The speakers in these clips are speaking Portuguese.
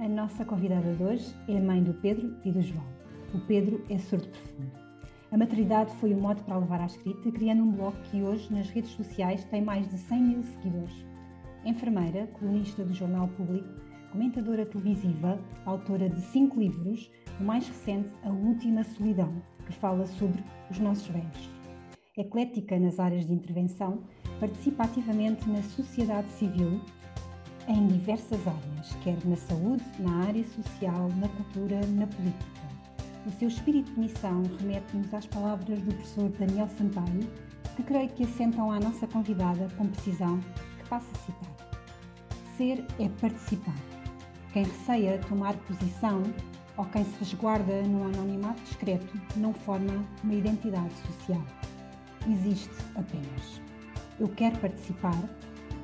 A nossa convidada de hoje é a mãe do Pedro e do João. O Pedro é surdo profundo. A maternidade foi o modo para levar à escrita, criando um blog que hoje, nas redes sociais, tem mais de 100 mil seguidores. Enfermeira, colunista do Jornal Público, comentadora televisiva, autora de cinco livros, o mais recente, A Última Solidão, que fala sobre os nossos velhos. Eclética nas áreas de intervenção, participa ativamente na sociedade civil em diversas áreas, quer na saúde, na área social, na cultura, na política. O seu espírito de missão remete-nos às palavras do professor Daniel Sampaio, que creio que assentam à nossa convidada com precisão, que passo a citar. Ser é participar. Quem receia tomar posição ou quem se resguarda no anonimato discreto não forma uma identidade social. Existe apenas. Eu quero participar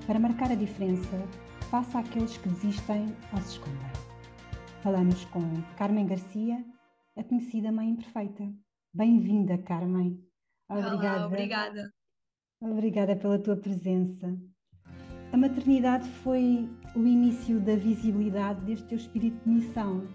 para marcar a diferença face àqueles que desistem ou se escondem. Falamos com Carmen Garcia, a conhecida Mãe Imperfeita. Bem-vinda, Carmen. Obrigada. Olá, obrigada. Obrigada pela tua presença. A maternidade foi o início da visibilidade deste teu espírito de missão,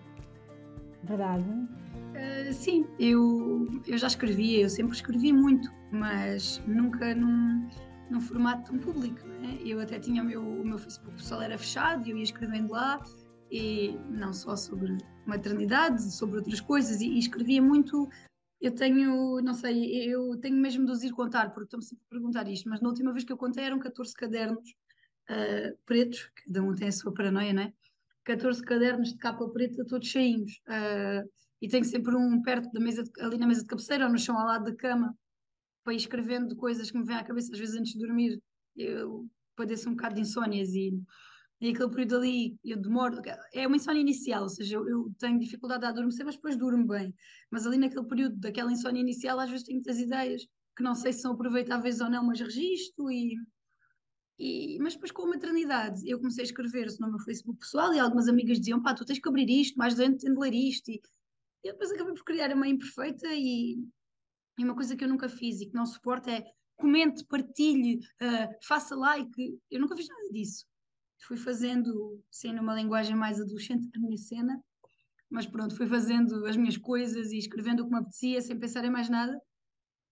verdade? Uh, sim, eu, eu já escrevia, eu sempre escrevi muito, mas nunca num, num formato tão público. Né? Eu até tinha o meu, o meu Facebook pessoal era fechado e eu ia escrevendo lá, e não só sobre maternidade, sobre outras coisas, e, e escrevia muito. Eu tenho, não sei, eu tenho mesmo de os ir contar, porque estão-me sempre a perguntar isto, mas na última vez que eu contei eram 14 cadernos uh, pretos, cada um tem a sua paranoia, não é? 14 cadernos de capa preta, todos cheinhos. Uh, e tenho sempre um perto da mesa, de, ali na mesa de cabeceira ou no chão ao lado da cama, para ir escrevendo coisas que me vêm à cabeça, às vezes antes de dormir. Eu padeço um bocado de insónias e, e aquele período ali eu demoro. É uma insónia inicial, ou seja, eu, eu tenho dificuldade a adormecer, mas depois durmo bem. Mas ali naquele período daquela insónia inicial, às vezes tenho muitas ideias que não sei se são aproveitáveis ou não, mas registro e e, mas depois com a maternidade eu comecei a escrever no meu Facebook pessoal e algumas amigas diziam pá, tu tens que abrir isto, mais doente tens de ler isto e, eu depois acabei por criar a mãe imperfeita e, e, uma coisa que eu nunca fiz e que não suporto é comente, partilhe, uh, faça like, eu nunca fiz nada disso fui fazendo, sim, numa linguagem mais adolescente a minha cena mas pronto, fui fazendo as minhas coisas e escrevendo o que me apetecia sem pensar em mais nada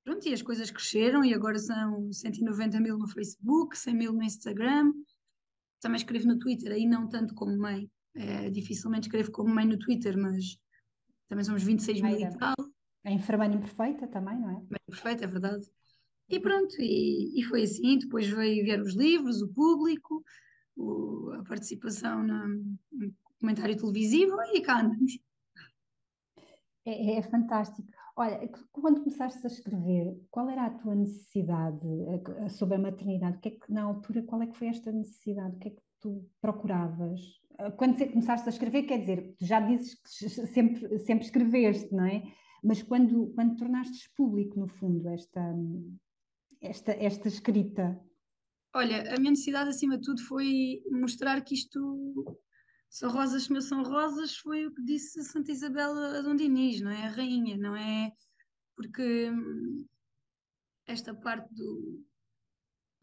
Pronto, e as coisas cresceram e agora são 190 mil no Facebook, 100 mil no Instagram. Também escrevo no Twitter, aí não tanto como mãe. É, dificilmente escrevo como mãe no Twitter, mas também somos 26 mil e tal. A enfermeira imperfeita também, não é? Bem perfeita, é verdade. E pronto, e, e, foi assim. Depois veio ver os livros, o público, o, a participação no, no comentário televisivo e cá andamos. É, é, fantástico. Olha, quando começaste a escrever, qual era a tua necessidade sobre a maternidade? O que é que, na altura, qual é que foi esta necessidade? O que é que tu procuravas? Eh, quando começaste a escrever, quer dizer, tu já dizes que sempre, sempre escreveste, não é? Mas quando, quando tornaste público, no fundo, esta, esta, esta escrita? Olha, a minha necessidade, acima de tudo, foi mostrar que isto são rosas que são rosas, foi o que disse Santa Isabel a Dom Dinis, não é? A rainha, não é? Porque hum, esta parte do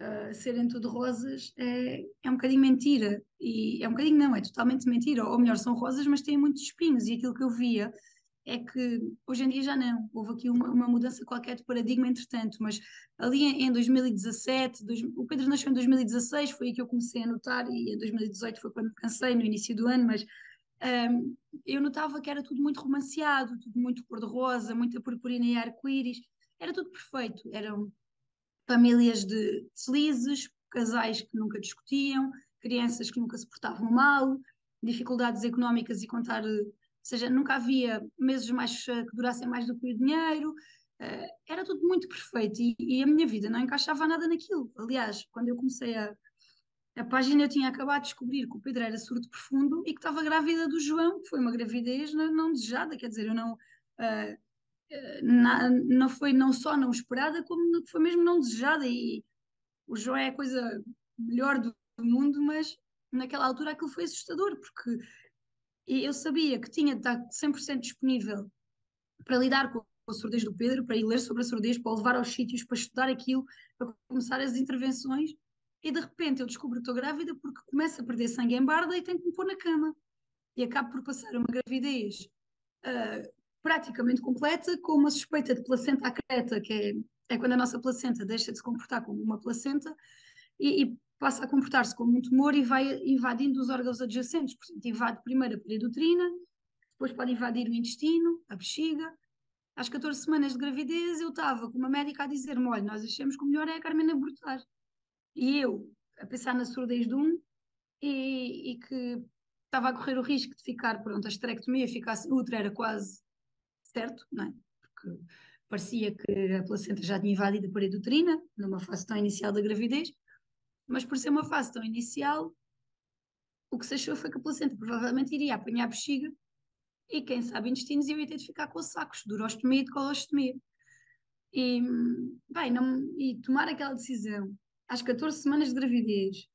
uh, serem tudo rosas é, é um bocadinho mentira. E é um bocadinho não, é totalmente mentira. Ou melhor, são rosas, mas têm muitos espinhos. E aquilo que eu via é que hoje em dia já não. Houve aqui uma, uma mudança qualquer de paradigma, entretanto, mas ali em, em 2017, dois, o Pedro nasceu em 2016, foi aí que eu comecei a notar, e em 2018 foi quando cansei, no início do ano, mas um, eu notava que era tudo muito romanceado, tudo muito cor-de-rosa, muita purpurina e arco-íris, era tudo perfeito. Eram famílias de felizes, casais que nunca discutiam, crianças que nunca se portavam mal, dificuldades económicas e contar seja, nunca havia meses mais eh, que durassem mais do que o dinheiro, uh, era tudo muito perfeito e, e, a minha vida não encaixava nada naquilo. Aliás, quando eu comecei a, a página eu tinha acabado de descobrir que o Pedro era surdo profundo e que estava grávida do João, que foi uma gravidez não, não desejada, quer dizer, eu não. Uh, na, não foi não só não esperada, como foi mesmo não desejada. E o João é a coisa melhor do, do mundo, mas naquela altura aquilo foi assustador, porque eu sabia que tinha de estar 100% disponível para lidar com a surdez do Pedro, para ir ler sobre a surdez, para o levar aos sítios, para estudar aquilo, para começar as intervenções. E de repente eu descubro que estou grávida porque começo a perder sangue em barda e tenho que me pôr na cama. E acabo por passar uma gravidez uh, praticamente completa, com uma suspeita de placenta acreta, que é, é quando a nossa placenta deixa de se comportar como uma placenta e, e passa a comportar-se como um tumor e vai invadindo os órgãos adjacentes. Portanto, invade primeiro a parede uterina, depois pode invadir o intestino, a bexiga. Às 14 semanas de gravidez, eu estava com uma médica a dizer-me: olha, nós achamos que o melhor é a Carmen abortar. E eu, a pensar na surdez de um, e, e que estava a correr o risco de ficar, pronto, a esterectomia ficasse, útero era quase certo, não é? Porque parecia que a placenta já tinha invadido a parede uterina, numa fase tão inicial da gravidez, mas por ser uma fase tão inicial, o que se achou foi que a placenta provavelmente iria apanhar a bexiga e quem sabe intestinos eu ia ter de ficar com sacos de urostomia e de colostomia. E, bem, não, e tomar aquela decisão às 14 semanas de gravidez,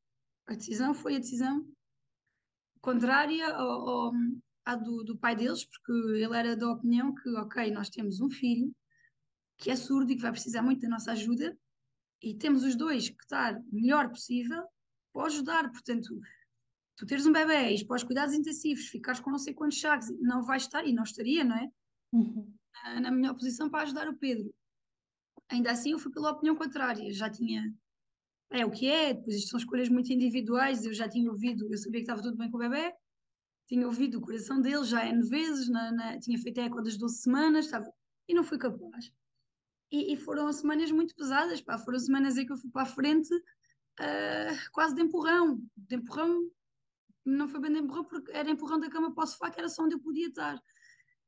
a decisão foi a decisão contrária ao, ao, à do, do pai deles, porque ele era da opinião que, ok, nós temos um filho que é surdo e que vai precisar muito da nossa ajuda, e temos os dois que estar o melhor possível para ajudar. Portanto, tu teres um bebê e para os cuidados intensivos, ficares com não sei quantos chaves, não vai estar, e não estaria, não é? Uhum. Na melhor posição para ajudar o Pedro. Ainda assim, eu fui pela opinião contrária. Já tinha. É o que é, depois isto são escolhas muito individuais. Eu já tinha ouvido, eu sabia que estava tudo bem com o bebê, tinha ouvido o coração dele já N vezes, na, na, tinha feito a eco das 12 semanas, estava, e não fui capaz. E, e, foram semanas muito pesadas, pá, foram semanas em que eu fui para a frente uh, quase de empurrão, de empurrão, não foi bem de empurrão porque era empurrão da cama para o sofá que era só onde eu podia estar.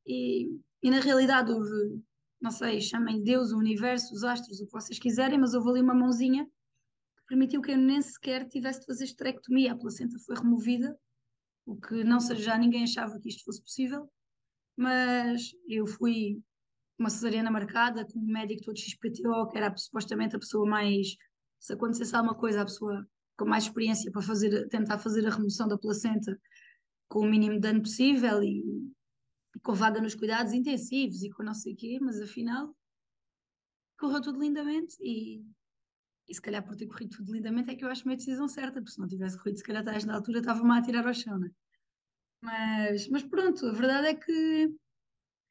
E, e na realidade houve, não sei, chamem Deus, o universo, os astros, o que vocês quiserem, mas houve ali uma mãozinha que permitiu que eu nem sequer tivesse de fazer esterectomia, a placenta foi removida, o que não já ninguém achava que isto fosse possível, mas eu fui uma cesariana marcada, com um médico todo XPTO, que era supostamente a pessoa mais, se acontecesse alguma coisa, a pessoa com mais experiência para fazer, tentar fazer a remoção da placenta com o mínimo de dano possível e, e com vaga nos cuidados intensivos e com não sei o quê, mas afinal correu tudo lindamente e, e se calhar por ter corrido tudo lindamente é que eu acho uma decisão certa, porque se não tivesse corrido se calhar até na altura estava-me a tirar ao chão, né? Mas, mas pronto, a verdade é que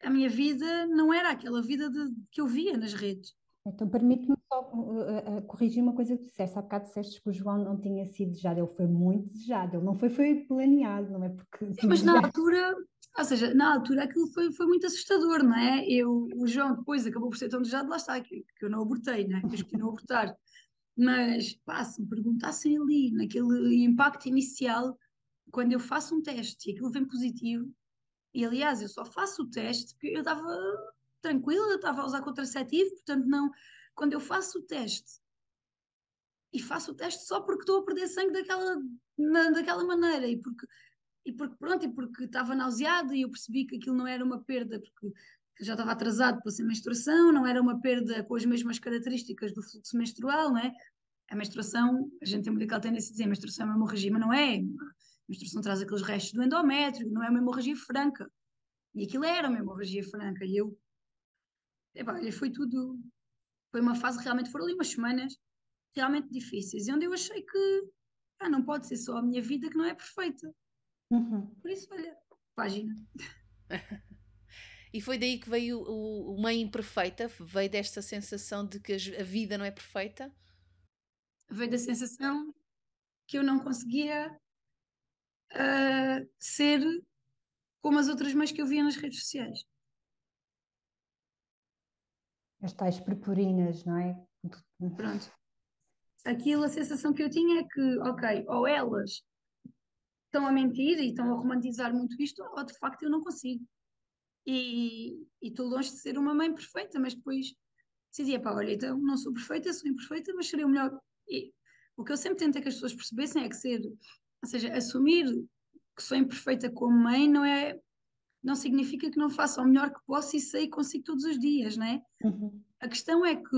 a minha vida não era aquela vida de, que eu via nas redes. Então, permite-me só uh, uh, corrigir uma coisa que disseste. Há bocado disseste que o João não tinha sido desejado, ele foi muito desejado, ele não foi, foi planeado, não é? Porque, Sim, mas na altura, ou seja, na altura aquilo foi, foi muito assustador, não é? Eu, o João depois acabou por ser tão desejado, lá está, que, que eu não abortei, né? Eu escolhi não abortar. Mas, pá, se me perguntassem ali, naquele impacto inicial, quando eu faço um teste e aquilo vem positivo, e aliás, eu só faço o teste porque eu estava tranquila, eu estava a usar contraceptivo, portanto, não. Quando eu faço o teste e faço o teste só porque estou a perder sangue daquela, na, daquela maneira e porque, e porque, pronto, e porque estava nauseada e eu percebi que aquilo não era uma perda, porque já estava atrasado para ser menstruação, não era uma perda com as mesmas características do fluxo menstrual, não é? A menstruação, a gente tem muito aquela tendência a dizer a menstruação é uma hemorragia, mas não é menstruação traz aqueles restos do endométrio, não é uma hemorragia franca. E aquilo era uma hemorragia franca. E eu. Epá, foi tudo. Foi uma fase realmente. Foram ali umas semanas realmente difíceis. E onde eu achei que. Ah, não pode ser só a minha vida que não é perfeita. Uhum. Por isso, olha, página. E foi daí que veio o, o Mãe Imperfeita? Veio desta sensação de que a vida não é perfeita? Veio da sensação que eu não conseguia uh, ser como as outras mães que eu via nas redes sociais. As tais purpurinas, não é? Pronto. Aquilo, a sensação que eu tinha é que, ok, ou elas estão a mentir e estão a romantizar muito isto, ou de facto eu não consigo. E estou longe de ser uma mãe perfeita, mas depois decidi, pá, olha, então não sou perfeita, sou imperfeita, mas serei o melhor. E o que eu sempre tento é que as pessoas percebessem é que ser, ou seja, assumir que sou imperfeita como mãe não é não significa que não faça o melhor que posso e sei que consigo todos os dias, não é? Uhum. A questão é que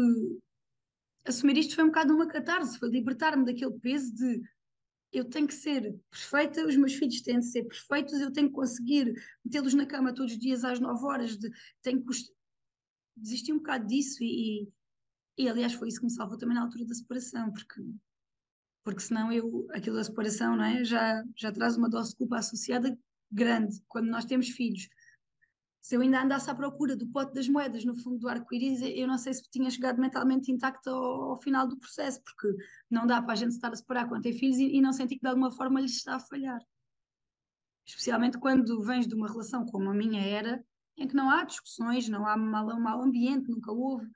assumir isto foi um bocado uma catarse, foi libertar-me daquele peso de eu tenho que ser perfeita, os meus filhos têm de ser perfeitos, eu tenho que conseguir metê-los na cama todos os dias às 9 horas, de, tenho que desistir um bocado disso e, e, aliás foi isso que me salvou também na altura da separação, porque porque senão eu, aquilo da separação, não é? Já, já traz uma dose de culpa associada grande quando nós temos filhos. Se eu ainda andasse à procura do pote das moedas no fundo do arco-íris, eu não sei se tinha chegado mentalmente intacto ao, ao, final do processo, porque não dá para a gente estar a separar quando tem filhos e, e não sentir que de alguma forma lhes está a falhar. Especialmente quando vens de uma relação como a minha era, em que não há discussões, não há um mau ambiente, nunca houve.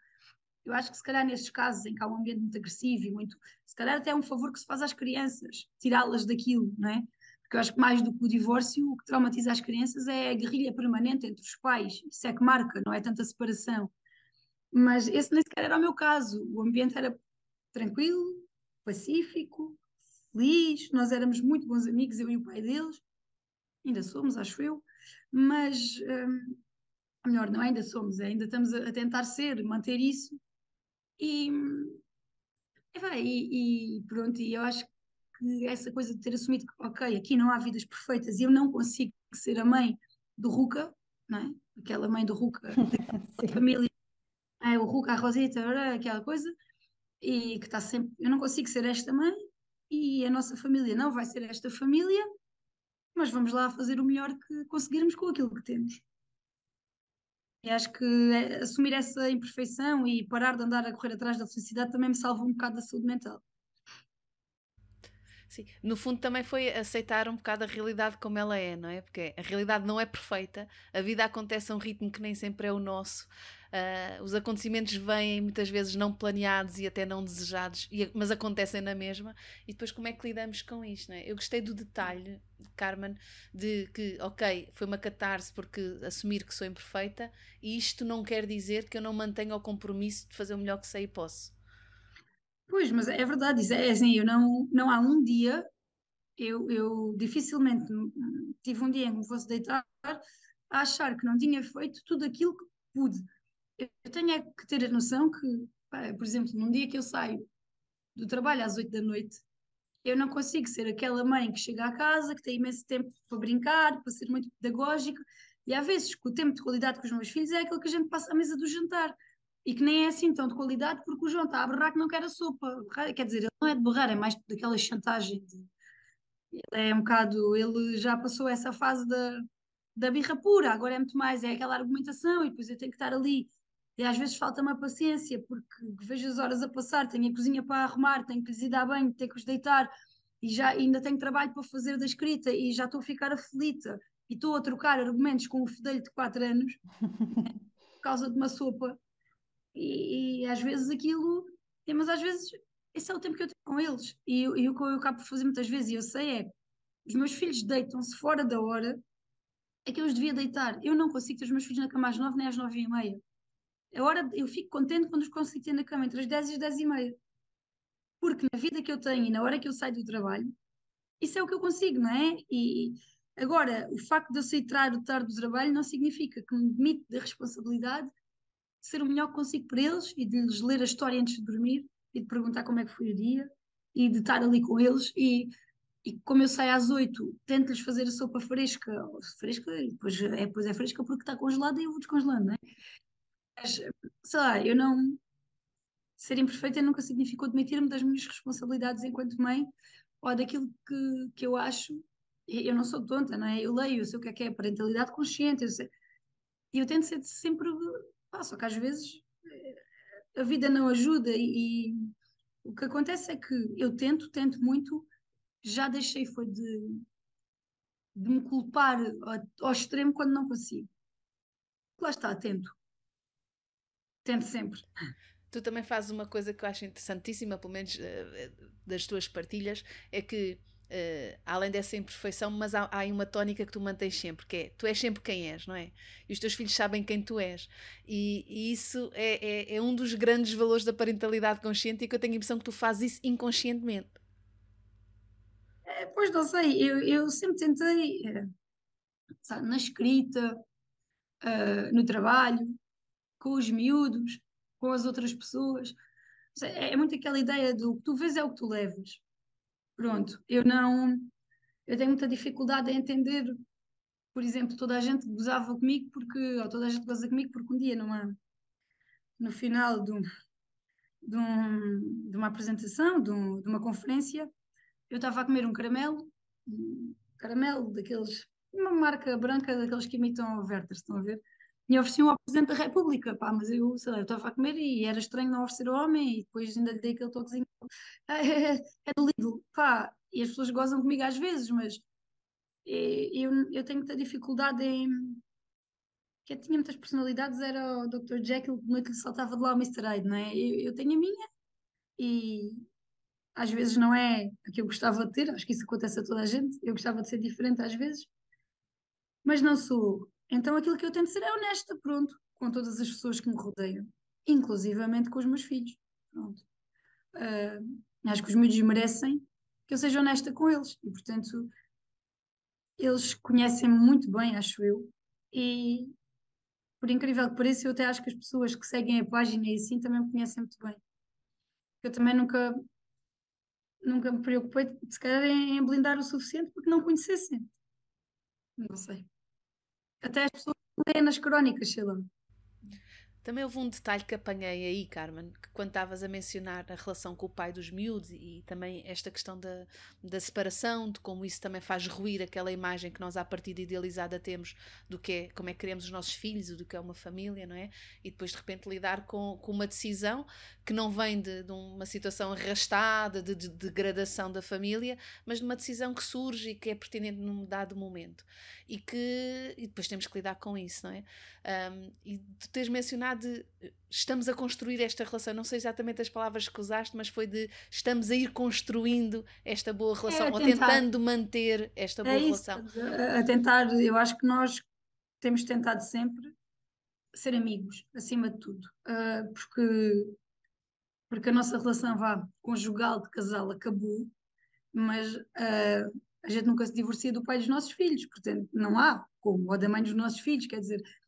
Eu acho que se calhar nesses casos em que há um ambiente muito agressivo e muito, se calhar até é um favor que se faz às crianças, tirá-las daquilo, não é? Porque eu acho que mais do que o divórcio, o que traumatiza as crianças é a guerrilha permanente entre os pais. Isso é que marca, não é tanta separação. Mas esse nem sequer era o meu caso. O ambiente era tranquilo, pacífico, feliz. Nós éramos muito bons amigos, eu e o pai deles. Ainda somos, acho eu. Mas, hum, melhor, não ainda somos, ainda estamos a tentar ser, manter isso. E, e, vai, e, pronto, e eu acho que que essa coisa de ter assumido que, ok, aqui não há vidas perfeitas e eu não consigo ser a mãe do Ruca, não é? Aquela mãe do Ruca, da família, é, o Ruca, a Rosita, aquela coisa, e que está sempre, eu não consigo ser esta mãe e a nossa família não vai ser esta família, mas vamos lá fazer o melhor que conseguirmos com aquilo que temos. E acho que é, assumir essa imperfeição e parar de andar a correr atrás da felicidade também me salva um bocado da saúde mental. Sim, no fundo também foi aceitar um bocado a realidade como ela é, não é? Porque a realidade não é perfeita, a vida acontece a um ritmo que nem sempre é o nosso, uh, os acontecimentos vêm muitas vezes não planeados e até não desejados, e, mas acontecem na mesma, e depois como é que lidamos com isto, é? Eu gostei do detalhe, Carmen, de que, ok, foi uma catarse porque assumir que sou imperfeita, e isto não quer dizer que eu não mantenha o compromisso de fazer o melhor que sei e posso. Pois, mas é verdade, é, é assim, eu não, não há um dia, eu, eu dificilmente tive um dia em que me fosse deitar a achar que não tinha feito tudo aquilo que pude. Eu, tenho é que ter a noção que, pá, por exemplo, num dia que eu saio do trabalho às oito da noite, eu não consigo ser aquela mãe que chega à casa, que tem imenso tempo para brincar, para ser muito pedagógica, e às vezes que o tempo de qualidade com os meus filhos é aquele que a gente passa à mesa do jantar e que nem é assim tão de qualidade porque o João está a berrar que não quer a sopa. Quer dizer, ele não é de berrar, é mais daquela chantagem. De... é um bocado, ele já passou essa fase da, da birra pura, agora é muito mais, é aquela argumentação e depois eu tenho que estar ali. E às vezes falta-me a paciência porque vejo as horas a passar, tenho a cozinha para arrumar, tenho que lhes ir dar banho, tenho que os deitar e já ainda tenho trabalho para fazer da escrita e já estou a ficar aflita e estou a trocar argumentos com o fedelho de 4 anos por causa de uma sopa e, e, às vezes aquilo, mas às vezes esse é o tempo que eu tenho com eles. E, e o que eu acabo por fazer muitas vezes, e eu sei, é os meus filhos deitam-se fora da hora, é que eu os devia deitar. Eu não consigo ter os meus filhos na cama às nove nem às nove e meia. A hora, eu fico contente quando os consigo ter na cama entre as dez e as dez e meia. Porque na vida que eu tenho e na hora que eu saio do trabalho, isso é o que eu consigo, não é? E agora, o facto de eu sair tarde do trabalho não significa que me demite da responsabilidade ser o melhor que consigo para eles e de lhes ler a história antes de dormir e de perguntar como é que foi o dia e de estar ali com eles e, e como eu saio às oito, tento-lhes fazer a sopa fresca, fresca e depois é, depois é fresca porque está congelada e eu vou descongelando, não é? Mas, sei lá, eu não... Ser imperfeita nunca significou demitir-me das minhas responsabilidades enquanto mãe ou daquilo que, que eu acho. Eu não sou tonta, não é? Eu leio, eu sei o que é que é parentalidade consciente, eu sei... E eu tento ser sempre ah, só que às vezes eh, a vida não ajuda e, e, o que acontece é que eu tento, tento muito, já deixei foi de, de me culpar ao, ao extremo quando não consigo. Lá está, tento. Tento sempre. Tu também fazes uma coisa que eu acho interessantíssima, pelo menos uh, das tuas partilhas, é que uh, além dessa imperfeição, mas há, há uma tónica que tu mantens sempre, que é tu és sempre quem és, não é? E os teus filhos sabem quem tu és. E, e isso é, é, é, um dos grandes valores da parentalidade consciente e que eu tenho a impressão que tu fazes isso inconscientemente. É, pois não sei, eu, eu sempre tentei, sabe, na escrita, uh, no trabalho, com os miúdos, com as outras pessoas. É, é muito aquela ideia do que tu vês é o que tu levas. Pronto, eu não. Eu tenho muita dificuldade em entender, por exemplo, toda a gente gozava comigo porque. ou toda a gente goza comigo porque um dia numa, no final de, um, de, um, de uma apresentação, de, um, de uma conferência, eu estava a comer um caramelo, um caramelo daqueles, uma marca branca daqueles que imitam o Werther, estão a ver? E ofereci-um ao Presidente da República, pá, mas eu, sei lá, eu estava a comer e era estranho não oferecer ao homem e depois ainda lhe dei aquele toquezinho é, é do Lidl, pá, e as pessoas gozam comigo às vezes, mas é, eu, eu tenho muita dificuldade em. que eu tinha muitas personalidades, era o Dr. Jekyll, que noite lhe saltava de lá o Mr. Hyde, não é? Eu, eu tenho a minha e às vezes não é a que eu gostava de ter, acho que isso acontece a toda a gente, eu gostava de ser diferente às vezes, mas não sou. Então aquilo que eu tento ser é honesta, pronto, com todas as pessoas que me rodeiam, inclusivamente com os meus filhos, pronto. Uh, acho que os miúdos merecem que eu seja honesta com eles e, portanto, eles conhecem-me muito bem, acho eu, e por incrível que pareça, eu até acho que as pessoas que seguem a página e assim também me conhecem muito bem. Eu também nunca, nunca me preocupei, se calhar, em blindar o suficiente porque não conhecessem. Não sei. Até as pessoas leem nas crónicas, sei lá. Também houve um detalhe que apanhei aí, Carmen, que quando estavas a mencionar a relação com o pai dos miúdos e, também esta questão da, da separação, de como isso também faz ruir aquela imagem que nós à partida idealizada temos do que é, como é que queremos os nossos filhos, do que é uma família, não é? E depois de repente lidar com, com uma decisão que não vem de, de uma situação arrastada, de, de, degradação da família, mas de uma decisão que surge e que é pertinente num dado momento. E que e depois temos que lidar com isso, não é? Um, e tu tens mencionado de estamos a construir esta relação, não sei exatamente as palavras que usaste, mas foi de estamos a ir construindo esta boa é, relação, é, ou tentando manter esta boa é relação. a tentar, eu acho que nós temos tentado sempre ser amigos, acima de tudo, uh, porque, porque a nossa relação vá conjugal de casal acabou, mas uh, a gente nunca se divorcia do pai dos nossos filhos, portanto, não há como, ou da mãe dos nossos filhos, quer dizer, eh,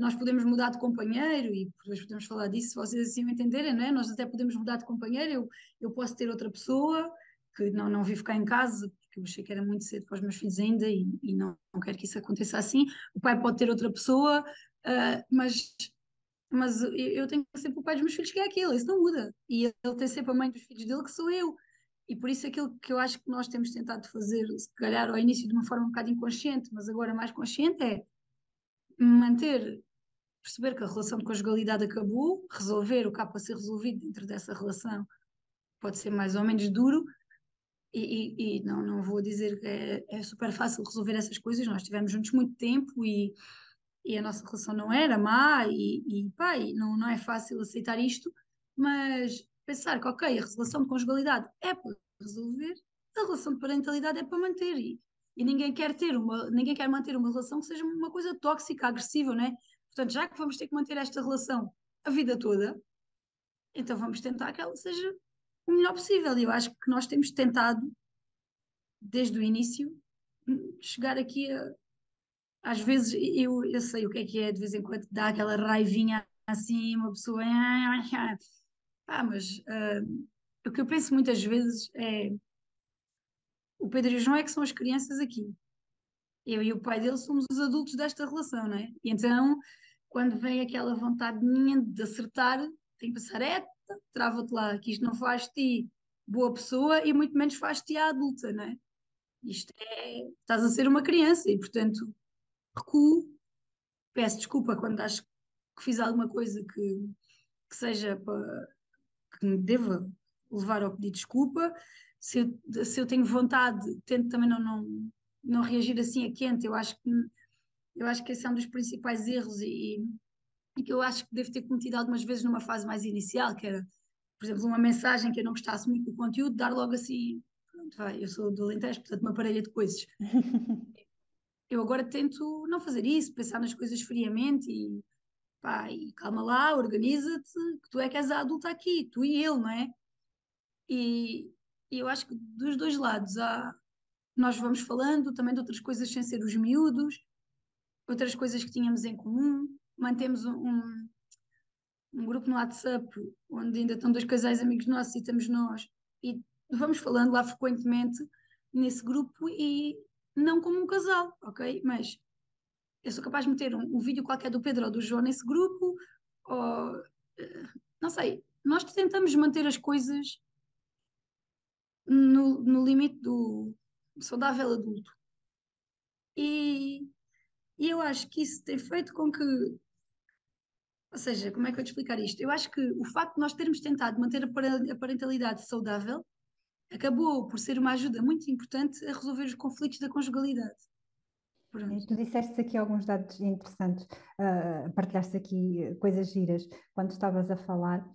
nós podemos mudar de companheiro e depois podemos falar disso se vocês assim o entenderem, não é? Nós até podemos mudar de companheiro, eu, eu posso ter outra pessoa que não, não vive cá em casa, porque eu achei que era muito cedo para os meus filhos ainda e, e não, não quero que isso aconteça assim. O pai pode ter outra pessoa, uh, mas, mas eu tenho sempre o pai dos meus filhos que é aquilo, isso não muda. E ele tem sempre a mãe dos filhos dele que sou eu. E por isso aquilo que eu acho que nós temos tentado fazer, se calhar ao início de uma forma um bocado inconsciente, mas agora mais consciente, é manter, perceber que a relação de conjugalidade acabou, resolver o que há para ser resolvido dentro dessa relação pode ser mais ou menos duro, e, e, e não, não vou dizer que é, é, super fácil resolver essas coisas, nós estivemos juntos muito tempo e, e a nossa relação não era má, e, e pá, e não, não é fácil aceitar isto, mas pensar que, ok, a relação de conjugalidade é para resolver, a relação de parentalidade é para manter, e, e ninguém quer ter uma, ninguém quer manter uma relação que seja uma coisa tóxica, agressiva, não é? Portanto, já que vamos ter que manter esta relação a vida toda, então vamos tentar que ela seja o melhor possível. E eu acho que nós temos tentado, desde o início, chegar aqui a. Às vezes eu, eu sei o que é que é, de vez em quando dá aquela raivinha assim, uma pessoa. Ah, mas uh, o que eu penso muitas vezes é o Pedro e o João é que são as crianças aqui. Eu e o pai dele somos os adultos desta relação, não é? E então, quando vem aquela vontade minha de acertar, tenho que pensar, é, trava-te lá, que isto não faz ti boa pessoa e muito menos faz de ti a adulta, não é? Isto é, estás a ser uma criança e, portanto, recuo, peço desculpa quando acho que fiz alguma coisa que, que seja para, que me deva levar ao pedir desculpa, se eu, se eu tenho vontade, tento também não, não, não reagir assim a quente. Eu acho que, eu acho que esse é um dos principais erros e, e que eu acho que devo ter cometido algumas vezes numa fase mais inicial, que era, por exemplo, uma mensagem que eu não gostasse muito do conteúdo, dar logo assim, pronto, vai, eu sou do Alentejo, portanto, uma parelha de coisas. eu agora tento não fazer isso, pensar nas coisas friamente e, pá, e calma lá, organiza-te, que tu é que és a adulta aqui, tu e ele, não é? E, e eu acho que dos dois lados há, nós vamos falando também de outras coisas sem ser os miúdos, outras coisas que tínhamos em comum, mantemos um, um, um grupo no WhatsApp onde ainda estão dois casais amigos nossos e estamos nós. E vamos falando lá frequentemente nesse grupo e não como um casal, ok? Mas eu sou capaz de meter um, um vídeo qualquer do Pedro ou do João nesse grupo, ou eh, não sei, nós tentamos manter as coisas no, no limite do saudável adulto. E, e eu acho que isso tem feito com que. Ou seja, como é que eu te explicar isto? Eu acho que o facto de nós termos tentado manter a parentalidade saudável acabou por ser uma ajuda muito importante a resolver os conflitos da conjugalidade. Pronto. Tu disseste aqui alguns dados interessantes, uh, partilhaste aqui coisas giras quando estavas a falar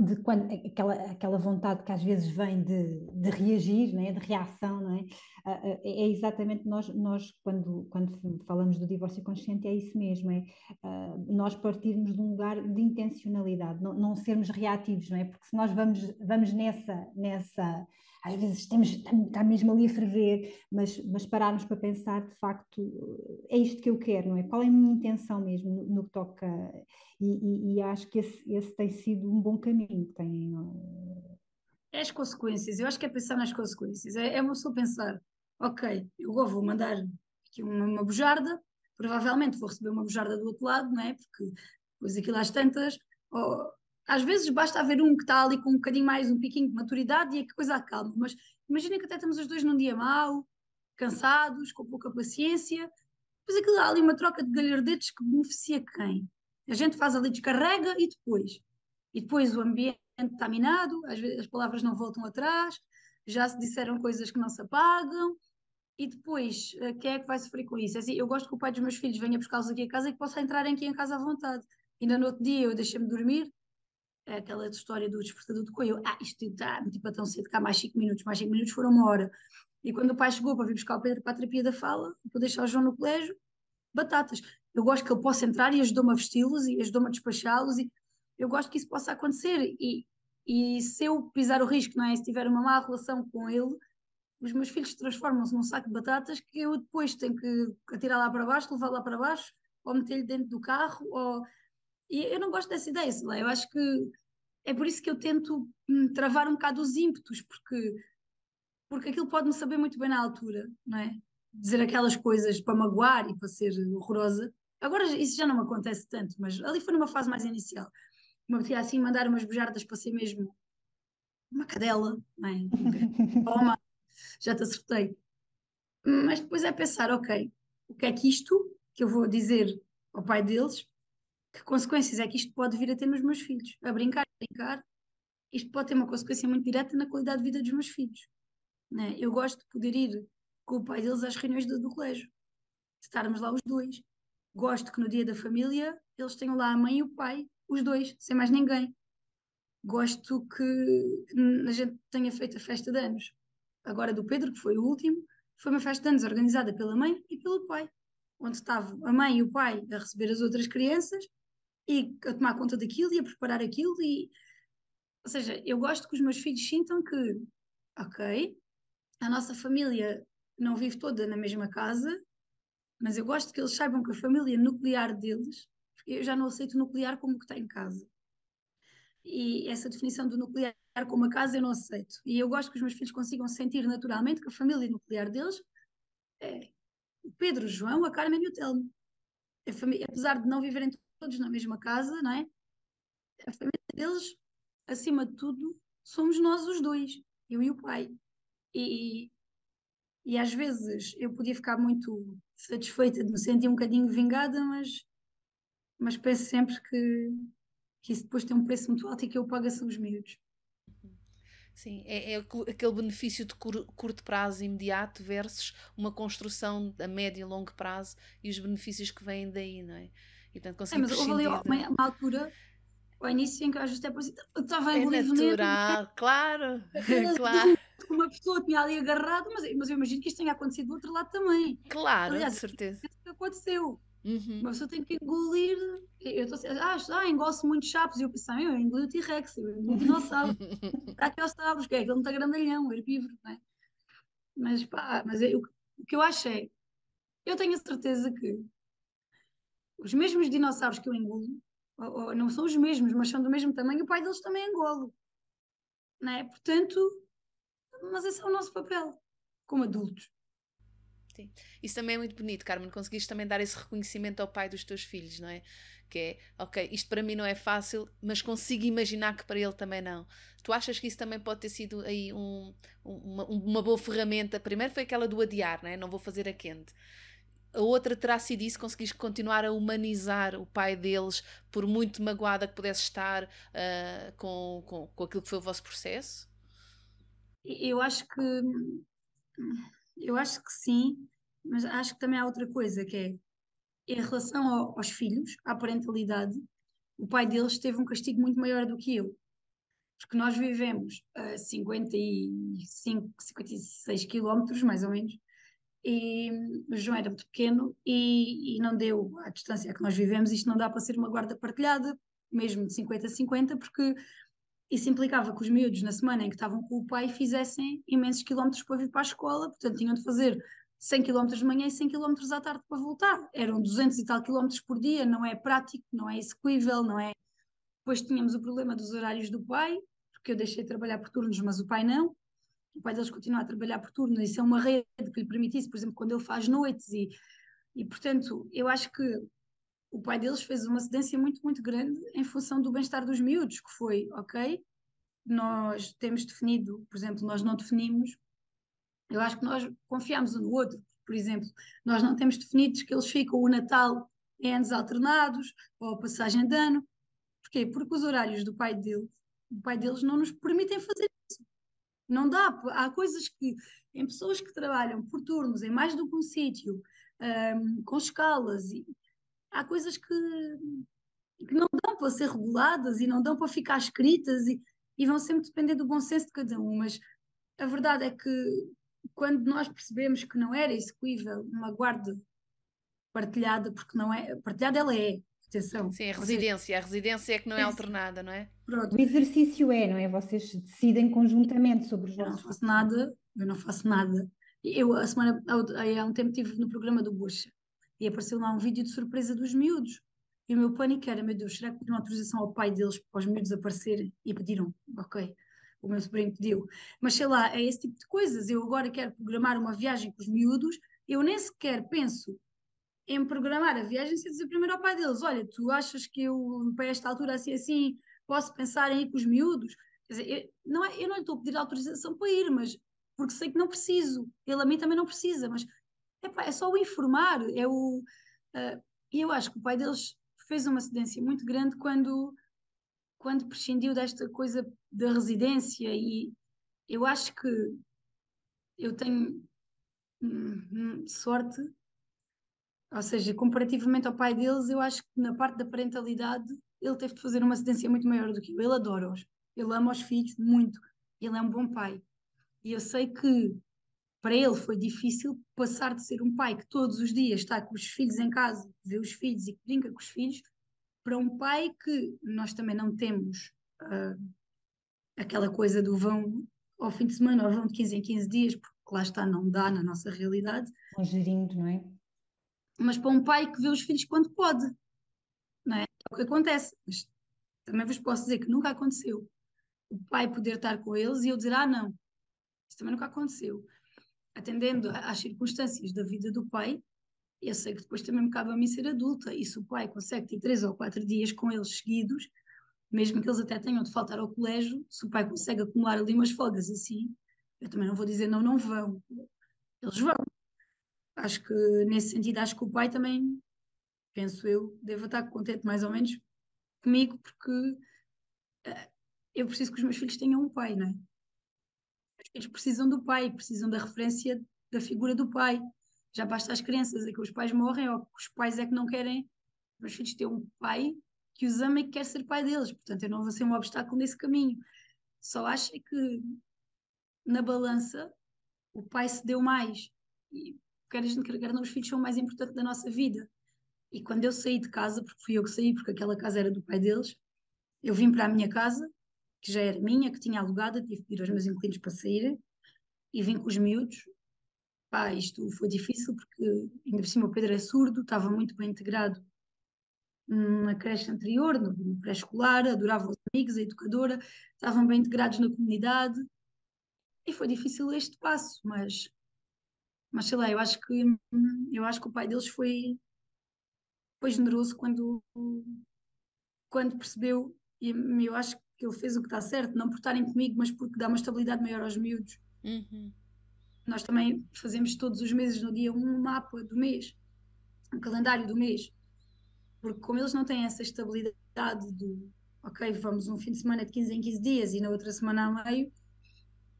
de quando, aquela, aquela vontade que às vezes vem de, de reagir, né, de reação, não é? Ah, ah, é? é exatamente nós, nós quando, quando falamos do divórcio consciente, é isso mesmo, é uh, nós partirmos de um lugar de intencionalidade, não, não sermos reativos, não é? Porque se nós vamos, vamos nessa, nessa às vezes temos, está mesmo ali a ferver, mas, mas pararmos para pensar, de facto, é isto que eu quero, não é? Qual é a minha intenção mesmo no, no que toca? E, e, e, acho que esse, esse tem sido um bom caminho que tem. É as consequências, eu acho que é pensar nas consequências, é, é uma pessoa pensar, ok, eu vou mandar aqui uma, uma bujarda, provavelmente vou receber uma bujarda do outro lado, não é? Porque depois aquilo às tantas, ou, às vezes basta haver um que está ali com um bocadinho mais, um piquinho de maturidade e a coisa acalma. Mas imagina que até estamos os dois num dia mau, cansados, com pouca paciência. Depois aquilo há ali uma troca de galhardetes que beneficia quem? A gente faz ali, descarrega e depois. E depois o ambiente está minado, às vezes as palavras não voltam atrás, já se disseram coisas que não se apagam. E depois, eh, quem é que vai sofrer com isso? É assim, eu gosto que o pai dos meus filhos venha buscá-los aqui a casa e que possa entrar aqui em casa à vontade. Ainda no outro dia eu deixei-me dormir, é aquela história do despertador de coelho. Ah, isto está tipo tão cedo, cá mais 5 minutos, mais 5 minutos foram uma hora. E quando o pai chegou para vir buscar o Pedro para a terapia da fala, para deixar o João no colégio, batatas. Eu gosto que ele possa entrar e ajudou-me a vesti-los e ajudou-me a despachá-los e eu gosto que isso possa acontecer e, e se eu pisar o risco, não é? Se tiver uma má relação com ele, os meus filhos transformam-se num saco de batatas que eu depois tenho que atirar lá para baixo, levar lá para baixo, ou meter-lhe dentro do carro, ou e eu não gosto dessa ideia, eu acho que é por isso que eu tento hum, travar um bocado os ímpetos, porque, porque aquilo pode-me saber muito bem na altura, não é? Dizer aquelas coisas para magoar e para ser horrorosa. Agora isso já não me acontece tanto, mas ali foi numa fase mais inicial. Me metia assim mandar umas bujardas para ser mesmo uma cadela, não é? Toma, já te acertei. Mas depois é pensar, ok, o que é que isto que eu vou dizer ao pai deles que consequências é que isto pode vir a ter nos meus filhos? A brincar, a brincar, isto pode ter uma consequência muito direta na qualidade de vida dos meus filhos. Né? Eu gosto de poder ir com o pai deles às reuniões do, do colégio, estarmos lá os dois. Gosto que no dia da família eles tenham lá a mãe e o pai, os dois, sem mais ninguém. Gosto que a gente tenha feito a festa de anos. Agora do Pedro, que foi o último, foi uma festa de anos organizada pela mãe e pelo pai, onde estavam a mãe e o pai a receber as outras crianças e a tomar conta daquilo e a preparar aquilo e ou seja, eu gosto que os meus filhos sintam que ok, a nossa família não vive toda na mesma casa, mas eu gosto que eles saibam que a família nuclear deles, eu já não aceito nuclear como que está em casa. E essa definição do nuclear como a casa eu não aceito. E eu gosto que os meus filhos consigam sentir naturalmente que a família nuclear deles é o Pedro, o João, a Carmen e o Telmo. Apesar de não viverem todos na mesma casa, não é? A família deles, acima de tudo, somos nós os dois, eu e o pai. E, e às vezes eu podia ficar muito satisfeita de me sentir um bocadinho vingada, mas, mas penso sempre que, que isso depois tem um preço muito alto e que eu pago são os miúdos. Sim, é, é, aquele benefício de curto prazo imediato versus uma construção a médio e longo prazo e os benefícios que vêm daí, não é? E portanto é, mas houve ali uma, uma, altura, ao início, em que eu ajustei para eu estava É natural, claro, claro. que uma pessoa tinha ali agarrado, mas, mas eu imagino que isto tenha acontecido do outro lado também. Claro, Aliás, de certeza. É que aconteceu. Uhum. Uma pessoa tem que engolir. Eu estou assim, ah, ah engolço muitos chapos. E eu pensei, eu engoli o T-Rex, eu engoli o dinossauro. Para aqueles sabres, que é aquele muito grandalhão, herbívoro, não é? Mas pá, mas eu, o que eu acho é, eu tenho a certeza que os mesmos dinossauros que eu engulo, ou, ou, não são os mesmos, mas são do mesmo tamanho, o pai deles também engole. Não é? Portanto, mas esse é o nosso papel como adultos. Sim. Isso também é muito bonito, Carmen. Conseguiste também dar esse reconhecimento ao pai dos teus filhos, não é? Que é, ok, isto para mim não é fácil, mas consigo imaginar que para ele também não. Tu achas que isso também pode ter sido aí um, uma, uma boa ferramenta? Primeiro foi aquela do adiar, não é? Não vou fazer a quente. A outra terá sido isso, conseguiste continuar a humanizar o pai deles, por muito magoada que pudesse estar uh, com, com, com aquilo que foi o vosso processo? Eu acho que eu acho que sim, mas acho que também há outra coisa que é em relação ao, aos filhos, à parentalidade, o pai deles teve um castigo muito maior do que eu. Porque nós vivemos a 55, 56 quilómetros, mais ou menos, e o João era muito pequeno e, e, não deu a distância que nós vivemos, isto não dá para ser uma guarda partilhada, mesmo de 50 a 50, porque isso implicava que os miúdos, na semana em que estavam com o pai, fizessem imensos quilómetros para vir para a escola, portanto tinham de fazer 100 quilómetros de manhã e 100 quilómetros à tarde para voltar. Eram 200 e tal quilómetros por dia, não é prático, não é execuível, não é... Depois tínhamos o problema dos horários do pai, porque eu deixei de trabalhar por turnos, mas o pai não. O pai deles continua a trabalhar por turno, isso é uma rede que lhe permitisse, por exemplo, quando ele faz noites e, e portanto, eu acho que o pai deles fez uma cedência muito, muito grande em função do bem-estar dos miúdos, que foi, ok, nós temos definido, por exemplo, nós não definimos, eu acho que nós confiamos um no outro, por exemplo, nós não temos definidos que eles ficam o Natal em anos alternados, ou a passagem de ano, porquê? Porque os horários do pai deles, do pai deles não nos permitem fazer isso. Não dá, há coisas que, em pessoas que trabalham por turnos, em mais do que um sítio, um, com escalas, e, há coisas que, que não dão para ser reguladas e não dão para ficar escritas e, e vão sempre depender do bom senso de cada um. Mas a verdade é que quando nós percebemos que não era execuível uma guarda partilhada, porque não é, partilhada ela é, atenção. Sim, a residência, a residência é que não é, é alternada, não é? Pronto. O exercício é, não é? Vocês decidem conjuntamente sobre os eu não faço nada, eu não faço nada. Eu, a semana, há um tempo, estive no programa do Bush e apareceu lá um vídeo de surpresa dos miúdos. E o meu pânico era, meu Deus, será que pediram autorização ao pai deles para os miúdos aparecerem? E pediram, ok, o meu sobrinho pediu. Mas sei lá, é esse tipo de coisas. Eu agora quero programar uma viagem com os miúdos, eu nem sequer penso em programar a viagem sem dizer primeiro ao pai deles: olha, tu achas que eu, para esta altura, assim, assim, posso pensar em ir com os miúdos? Quer dizer, eu não, é, eu não lhe estou a pedir autorização para ir, mas porque sei que não preciso. Ele a mim também não precisa, mas epá, é só o informar. É o, uh, e eu acho que o pai deles fez uma cedência muito grande quando, quando prescindiu desta coisa da residência e eu acho que eu tenho hum, hum, sorte ou seja, comparativamente ao pai deles, eu acho que na parte da parentalidade ele teve de fazer uma cedência muito maior do que eu. Ele adora-os, ele ama os filhos muito, ele é um bom pai. E eu sei que para ele foi difícil passar de ser um pai que todos os dias está com os filhos em casa, vê os filhos e brinca com os filhos, para um pai que nós também não temos uh, aquela coisa do vão ao fim de semana ou vão de 15 em 15 dias, porque lá está, não dá na nossa realidade. Vão gerindo, não é? Mas para um pai que vê os filhos quando pode. Não é? é o que acontece. Mas também vos posso dizer que nunca aconteceu o pai poder estar com eles e eu dizer, ah, não, isso também nunca aconteceu. Atendendo às circunstâncias da vida do pai, eu sei que depois também me cabe a mim ser adulta, e se o pai consegue ter três ou quatro dias com eles seguidos, mesmo que eles até tenham de faltar ao colégio, se o pai consegue acumular ali umas folgas assim, eu também não vou dizer não, não vão. Eles vão, acho que nesse sentido, acho que o pai também, penso eu, deve estar contente mais ou menos comigo, porque uh, eu preciso que os meus filhos tenham um pai, não é? Os filhos precisam do pai, precisam da referência da figura do pai. Já basta as crianças é que os pais morrem ou que os pais é que não querem os meus filhos ter um pai que os ama e que quer ser pai deles. Portanto, eu não vou ser um obstáculo nesse caminho. Só acho é que na balança, o pai se deu mais. E quer a gente quer não, os filhos são o mais importante da nossa vida. E quando eu saí de casa, porque fui eu que saí, porque aquela casa era do pai deles, eu vim para a minha casa, que já era minha, que tinha alugada, tive que pedir aos meus inquilinos para saírem, e vim com os miúdos. Pá, isto foi difícil, porque ainda por cima o Pedro é surdo, estava muito bem integrado na creche anterior, no pré-escolar, adorava os amigos, a educadora, estavam bem integrados na comunidade, e foi difícil este passo, mas, mas sei lá, eu acho que, eu acho que o pai deles foi, foi generoso quando, quando percebeu, e eu acho que ele fez o que está certo, não por estarem comigo, mas porque dá uma estabilidade maior aos miúdos. Uhum. Nós também fazemos todos os meses, no dia 1, um mapa do mês, um calendário do mês, porque como eles não têm essa estabilidade do, ok, vamos um fim de semana de 15 em 15 dias e na outra semana a meio,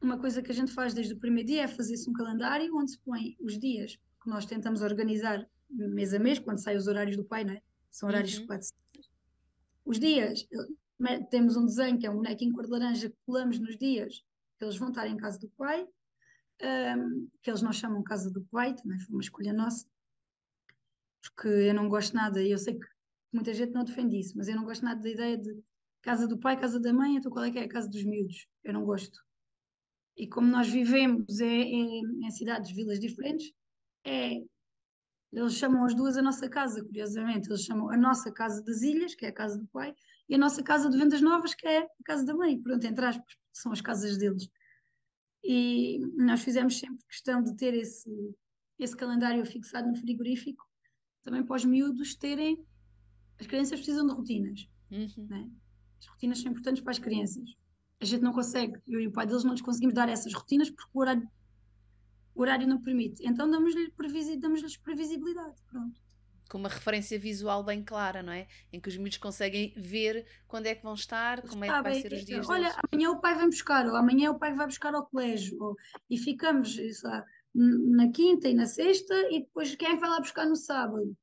uma coisa que a gente faz desde o primeiro dia é fazer-se um calendário onde se põe os dias que nós tentamos organizar mês a mês, quando saem os horários do pai, né? são horários uhum. quatro Os dias, temos um desenho que é um bonequinho cor de laranja que colamos nos dias que eles vão estar em casa do pai, um, que eles não chamam casa do pai, também foi uma escolha nossa, porque eu não gosto nada, e eu sei que muita gente não defende isso, mas eu não gosto nada da ideia de casa do pai, casa da mãe, então qual é que é a casa dos miúdos? Eu não gosto. E como nós vivemos em, em cidades, vilas diferentes, é, eles chamam as duas a nossa casa, curiosamente. Eles chamam a nossa casa das ilhas, que é a casa do pai, e a nossa casa de vendas novas, que é a casa da mãe. Pronto, entre aspas, são as casas deles. E nós fizemos sempre questão de ter esse, esse calendário fixado no frigorífico, também para os miúdos terem. As crianças precisam de rotinas. Uhum. Né? As rotinas são importantes para as crianças a gente não consegue, eu e o pai deles não lhes conseguimos dar essas rotinas porque o horário, o horário não permite. Então damos-lhes previsi, damos previsibilidade. Pronto. Com uma referência visual bem clara, não é? Em que os miúdos conseguem ver quando é que vão estar, como é que vai ser os dias Olha, deles. amanhã o pai vai buscar, ou amanhã o pai vai buscar ao colégio, ou, e ficamos lá, na quinta e na sexta, e depois quem é que vai lá buscar no sábado?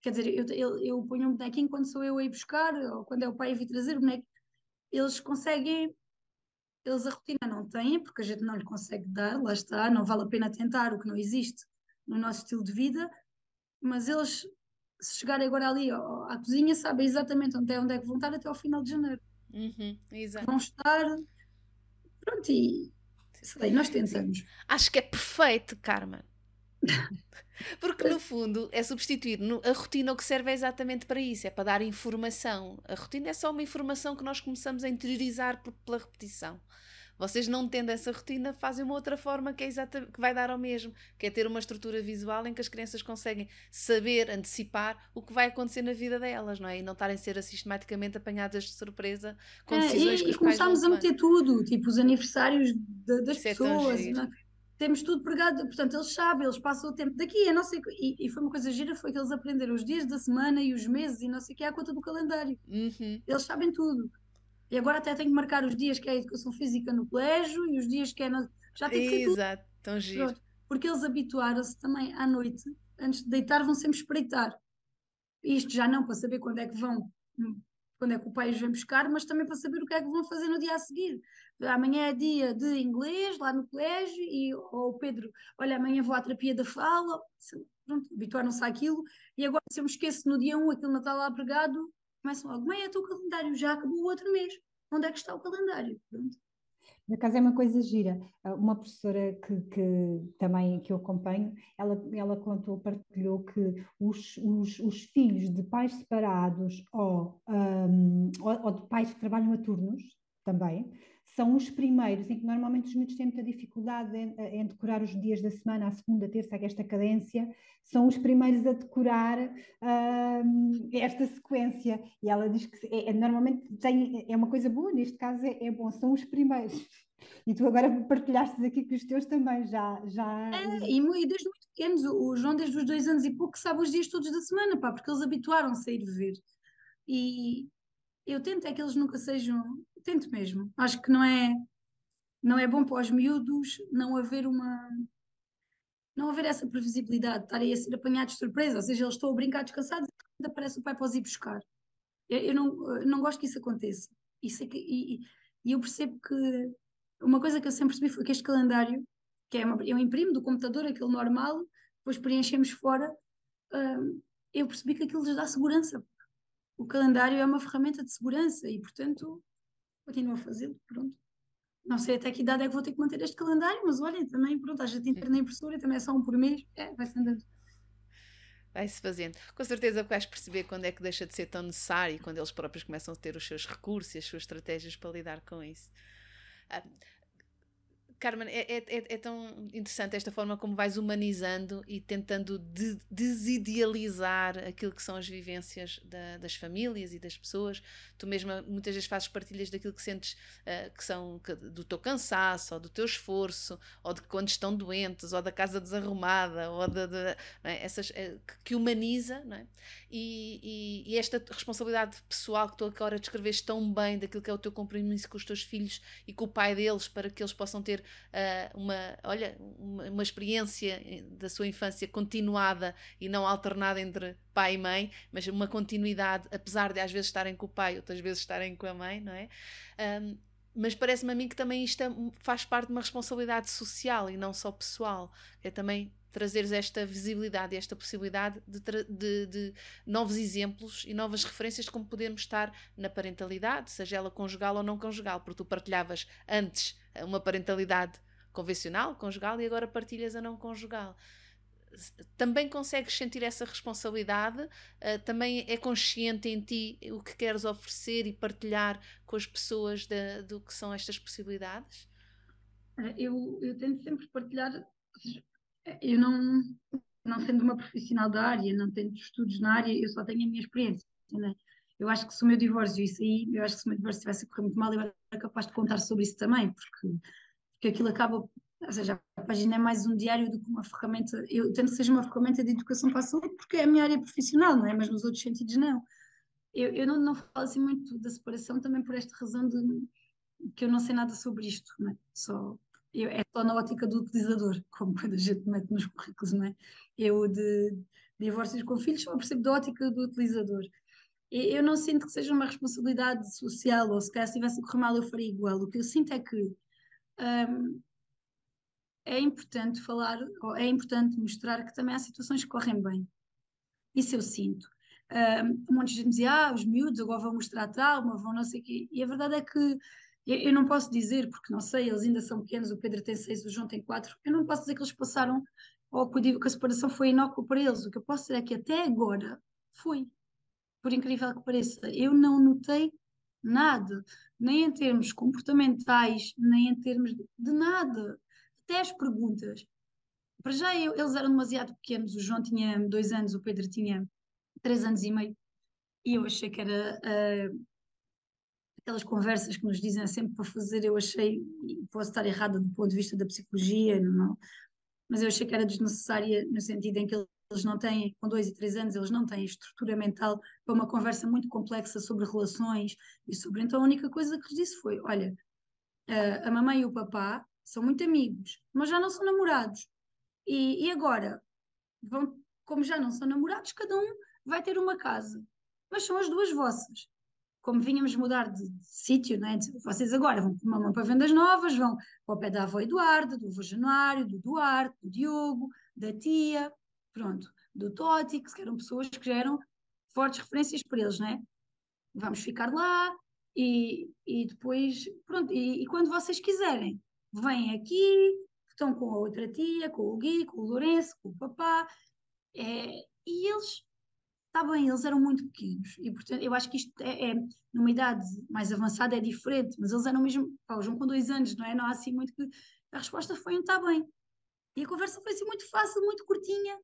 Quer dizer, eu, eu, eu ponho um bonequinho quando sou eu a ir buscar, ou quando é o pai a vir trazer o boneco. Eles conseguem eles a rotina não têm, porque a gente não lhe consegue dar, lá está, não vale a pena tentar o que não existe no nosso estilo de vida, mas eles, se chegarem agora ali à cozinha, sabem exatamente onde é, onde é que vão estar até ao final de janeiro. Uhum, vão estar. Pronto, e sei, nós tentamos. Acho que é perfeito, Carmen. Porque no fundo é substituir a rotina o que serve é exatamente para isso, é para dar informação. A rotina é só uma informação que nós começamos a interiorizar pela repetição. Vocês não tendo essa rotina, fazem uma outra forma que, é exata, que vai dar ao mesmo, que é ter uma estrutura visual em que as crianças conseguem saber, antecipar o que vai acontecer na vida delas, não é? E não estarem a ser sistematicamente apanhadas de surpresa com é, decisões e, que os e começámos a meter tudo, tipo os aniversários de, das Isso é pessoas. É temos tudo pregado, portanto, eles sabem, eles passam o tempo daqui, a não sei, e, e, foi uma coisa gira, foi que eles aprenderam os dias da semana e os meses e não sei o que, à conta do calendário. Uhum. Eles sabem tudo. E agora até tenho que marcar os dias que é a educação física no colégio e os dias que é na... Já tem que ser Exato, tudo. tão giro. Porque eles habituaram-se também à noite, antes de deitar, vão sempre espreitar. Isto já não para saber quando é que vão quando é que o pai os vem buscar, mas também para saber o que é que vão fazer no dia a seguir. Amanhã é dia de inglês lá no colégio, e ou o Pedro, olha, amanhã vou à terapia da fala, pronto, habituaram-se àquilo, e agora se eu me esqueço no dia 1 aquilo não está lá pregado, começam logo, mãe, é o calendário, já acabou o outro mês, onde é que está o calendário? Pronto. Por acaso é uma coisa gira. Ah, uma professora que, que, também que eu acompanho, ela, ela contou, partilhou que os, os, os filhos de pais separados ou, um, ou, ou, de pais que trabalham a turnos também, são os primeiros em que normalmente os miúdos têm muita dificuldade em, em, decorar os dias da semana, a segunda, a terça, esta cadência, são os primeiros a decorar uh, esta sequência. E ela diz que é, é, normalmente tem, é uma coisa boa, neste caso é, é, bom, são os primeiros. E tu agora partilhaste aqui com os teus também, já. já... É, e desde muito pequenos, o João, desde os dois anos e pouco, sabe os dias todos da semana, pá, porque eles habituaram-se a ir ver. E eu tento é que eles nunca sejam tento mesmo. Acho que não é, não é bom para os miúdos não haver uma. Não haver essa previsibilidade, estarem a ser apanhados de surpresa, ou seja, eles estão a brincar descansados e aparece o pai para os ir buscar. Eu, eu não, não gosto que isso aconteça. Isso é que, e, e eu percebo que uma coisa que eu sempre percebi foi que este calendário, que é uma, eu imprimo do computador aquele normal, depois preenchemos fora, uh, eu percebi que aquilo lhes dá segurança. O calendário é uma ferramenta de segurança e, portanto, continuo a fazê-lo, pronto. Não sei até que idade é que vou ter que manter este calendário, mas olhem, também, pronto, a gente entra na impressora, também é só um por mês, é, vai-se andando. Vai-se fazendo. Com certeza vais perceber quando é que deixa de ser tão necessário e quando eles próprios começam a ter os seus recursos e as suas estratégias para lidar com isso. Carmen, é, é, é, é, tão interessante esta forma como vais humanizando e tentando de, desidealizar aquilo que são as vivências da, das famílias e das pessoas. Tu mesma muitas vezes fazes partilhas daquilo que sentes uh, que são que, do teu cansaço, ou do teu esforço, ou de quando estão doentes, ou da casa desarrumada, ou de, de é? essas é, que humaniza, é? E, e, e, esta responsabilidade pessoal que tu agora descreveste tão bem daquilo que é o teu compromisso com os teus filhos e com o pai deles para que eles possam ter uh, uma, olha, uma, uma, experiência da sua infância continuada e não alternada entre pai e mãe, mas uma continuidade, apesar de às vezes estarem com o pai, outras vezes estarem com a mãe, não é? Um, mas parece-me a mim que também isto é, faz parte de uma responsabilidade social e não só pessoal. É também trazeres esta visibilidade esta possibilidade de, de, de, novos exemplos e novas referências de como podemos estar na parentalidade, seja ela conjugal ou não conjugal, porque tu partilhavas antes uma parentalidade convencional, conjugal, e agora partilhas a não conjugal. Também consegues sentir essa responsabilidade, uh, também é consciente em ti o que queres oferecer e partilhar com as pessoas de, do que são estas possibilidades? Eu, eu tento sempre partilhar eu não, não sendo uma profissional da área, não tendo estudos na área, eu só tenho a minha experiência. Né? Eu acho que se o meu divórcio, isso aí, eu acho que se o meu divórcio tivesse correr muito mal, eu era capaz de contar sobre isso também, porque, porque aquilo acaba, ou seja, a página é mais um diário do que uma ferramenta, eu tento que seja uma ferramenta de educação para a saúde, porque é a minha área profissional, não é? Mas nos outros sentidos não. Eu, eu não, não falo assim muito da separação também por esta razão de que eu não sei nada sobre isto, não é? Só eu, é só na ótica do utilizador, como quando a gente mete nos currículos, não é? Eu de, de divórcios com filhos só percebo da ótica do utilizador. E eu não sinto que seja uma responsabilidade social, ou se calhar se tivesse a correr mal eu faria igual. O que eu sinto é que um, é importante falar, é importante mostrar que também há situações que correm bem. Isso eu sinto. Um, monte de gente dizia, ah, os miúdos agora vão mostrar trauma, vão não sei o quê. E a verdade é que eu, não posso dizer, porque não sei, eles ainda são pequenos, o Pedro tem seis, o João tem quatro, eu não posso dizer que eles passaram, ou que a separação foi inócua para eles. O que eu posso dizer é que até agora foi, por incrível que pareça, eu não notei nada, nem em termos comportamentais, nem em termos de nada. Até as perguntas. Para já eu, eles eram demasiado pequenos, o João tinha dois anos, o Pedro tinha três anos e meio, e eu achei que era uh, aquelas conversas que nos dizem sempre para fazer, eu achei, posso estar errada do ponto de vista da psicologia, não, mas eu achei que era desnecessária no sentido em que eles não têm, com dois e três anos, eles não têm estrutura mental para uma conversa muito complexa sobre relações e sobre. Então a única coisa que lhes disse foi: olha, a mamãe e o papá são muito amigos, mas já não são namorados. E, e agora, vão, como já não são namorados, cada um vai ter uma casa, mas são as duas vossas como vínhamos mudar de, de sítio, né? vocês agora vão para uma para vendas novas, vão para o pé da avó Eduardo, do avô Januário, do Duarte, do Diogo, da tia, pronto, do Toti, que eram pessoas que já eram fortes referências para eles, né? Vamos ficar lá e, e depois, pronto, e, e quando vocês quiserem, vêm aqui, estão com a outra tia, com o Gui, com o Lourenço, com o papá, é, e eles Está bem, eles eram muito pequenos e, portanto, eu acho que isto é, é numa idade mais avançada é diferente, mas eles eram mesmo, pá, o João com dois anos, não é? Não há assim muito que. A resposta foi um está bem. E a conversa foi assim muito fácil, muito curtinha.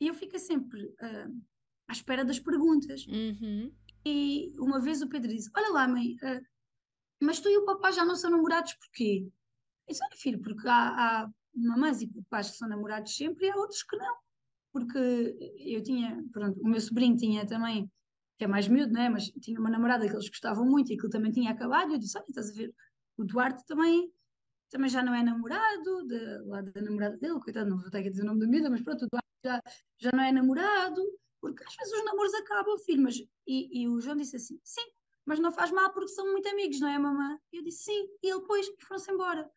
E eu fico sempre uh, à espera das perguntas. Uhum. E uma vez o Pedro disse: Olha lá, mãe, uh, mas tu e o papá já não são namorados porquê? Disse: Olha, filho, porque há, há mamães e papás que são namorados sempre e há outros que não porque eu tinha, pronto, o meu sobrinho tinha também, que é mais miúdo, né? mas tinha uma namorada que eles gostavam muito e aquilo também tinha acabado, e eu disse, olha, estás a ver, o Duarte também, também já não é namorado, de, lá da namorada dele, coitado, não vou até dizer o nome da miúda, mas pronto, o Duarte já, já não é namorado, porque às vezes os namoros acabam, filho, mas, e, e o João disse assim, sim, mas não faz mal porque são muito amigos, não é, mamã? E eu disse sim, e ele depois foram-se embora.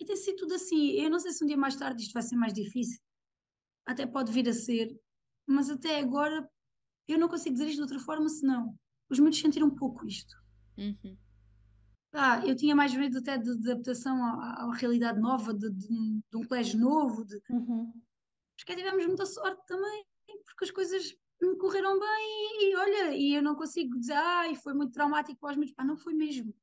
E tem sido tudo assim. Eu não sei se um dia mais tarde isto vai ser mais difícil, até pode vir a ser, mas até agora eu não consigo dizer isto de outra forma senão os miúdos sentiram um pouco isto. Uhum. Ah, eu tinha mais medo até de, de adaptação à, à, realidade nova, de, de, de, um colégio novo. De... Uhum. Mas que tivemos muita sorte também, porque as coisas me correram bem e, e olha, e eu não consigo dizer, ai, foi muito traumático para os meus pais. Não foi mesmo.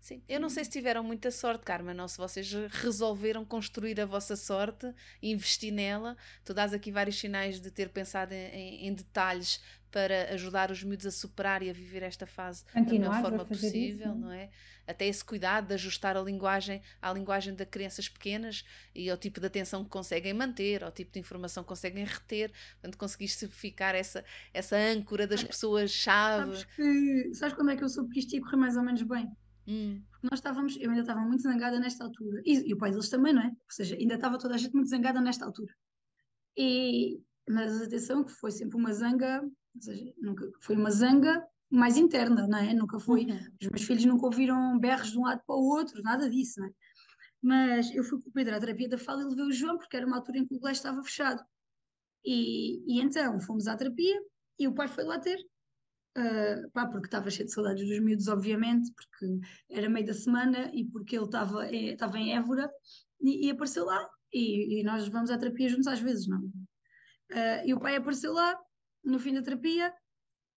Sim, eu não sei se tiveram muita sorte, Carmen, ou se vocês resolveram construir a vossa sorte investir nela. Tu dás aqui vários sinais de ter pensado em, em, em detalhes para ajudar os miúdos a superar e a viver esta fase Continuar da melhor forma possível, isso, não é? Até esse cuidado de ajustar a linguagem à linguagem das crianças pequenas e ao tipo de atenção que conseguem manter, ao tipo de informação que conseguem reter, portanto conseguiste ficar essa, essa âncora das pessoas-chave. Sabes, que, sabes quando é que eu soube que isto ia correr mais ou menos bem? Hum. Porque nós estávamos, eu ainda estava muito zangada nesta altura, e, e o pai deles também, não é? Ou seja, ainda estava toda a gente muito zangada nesta altura. E, mas atenção que foi sempre uma zanga ou seja, nunca, foi uma zanga mais interna, não é? Nunca foi. Uhum. Os meus filhos nunca ouviram berros de um lado para o outro, nada disso, não é? Mas eu fui com o Pedro à terapia da fala e levei o João, porque era uma altura em que o colégio estava fechado. E, e então fomos à terapia e o pai foi lá ter. Uh, pá, porque estava cheio de saudades dos miúdos, obviamente, porque era meio da semana e porque ele estava é, estava em Évora e, e apareceu lá. E, e, nós vamos à terapia juntos às vezes, não? Uh, e o pai apareceu lá no fim da terapia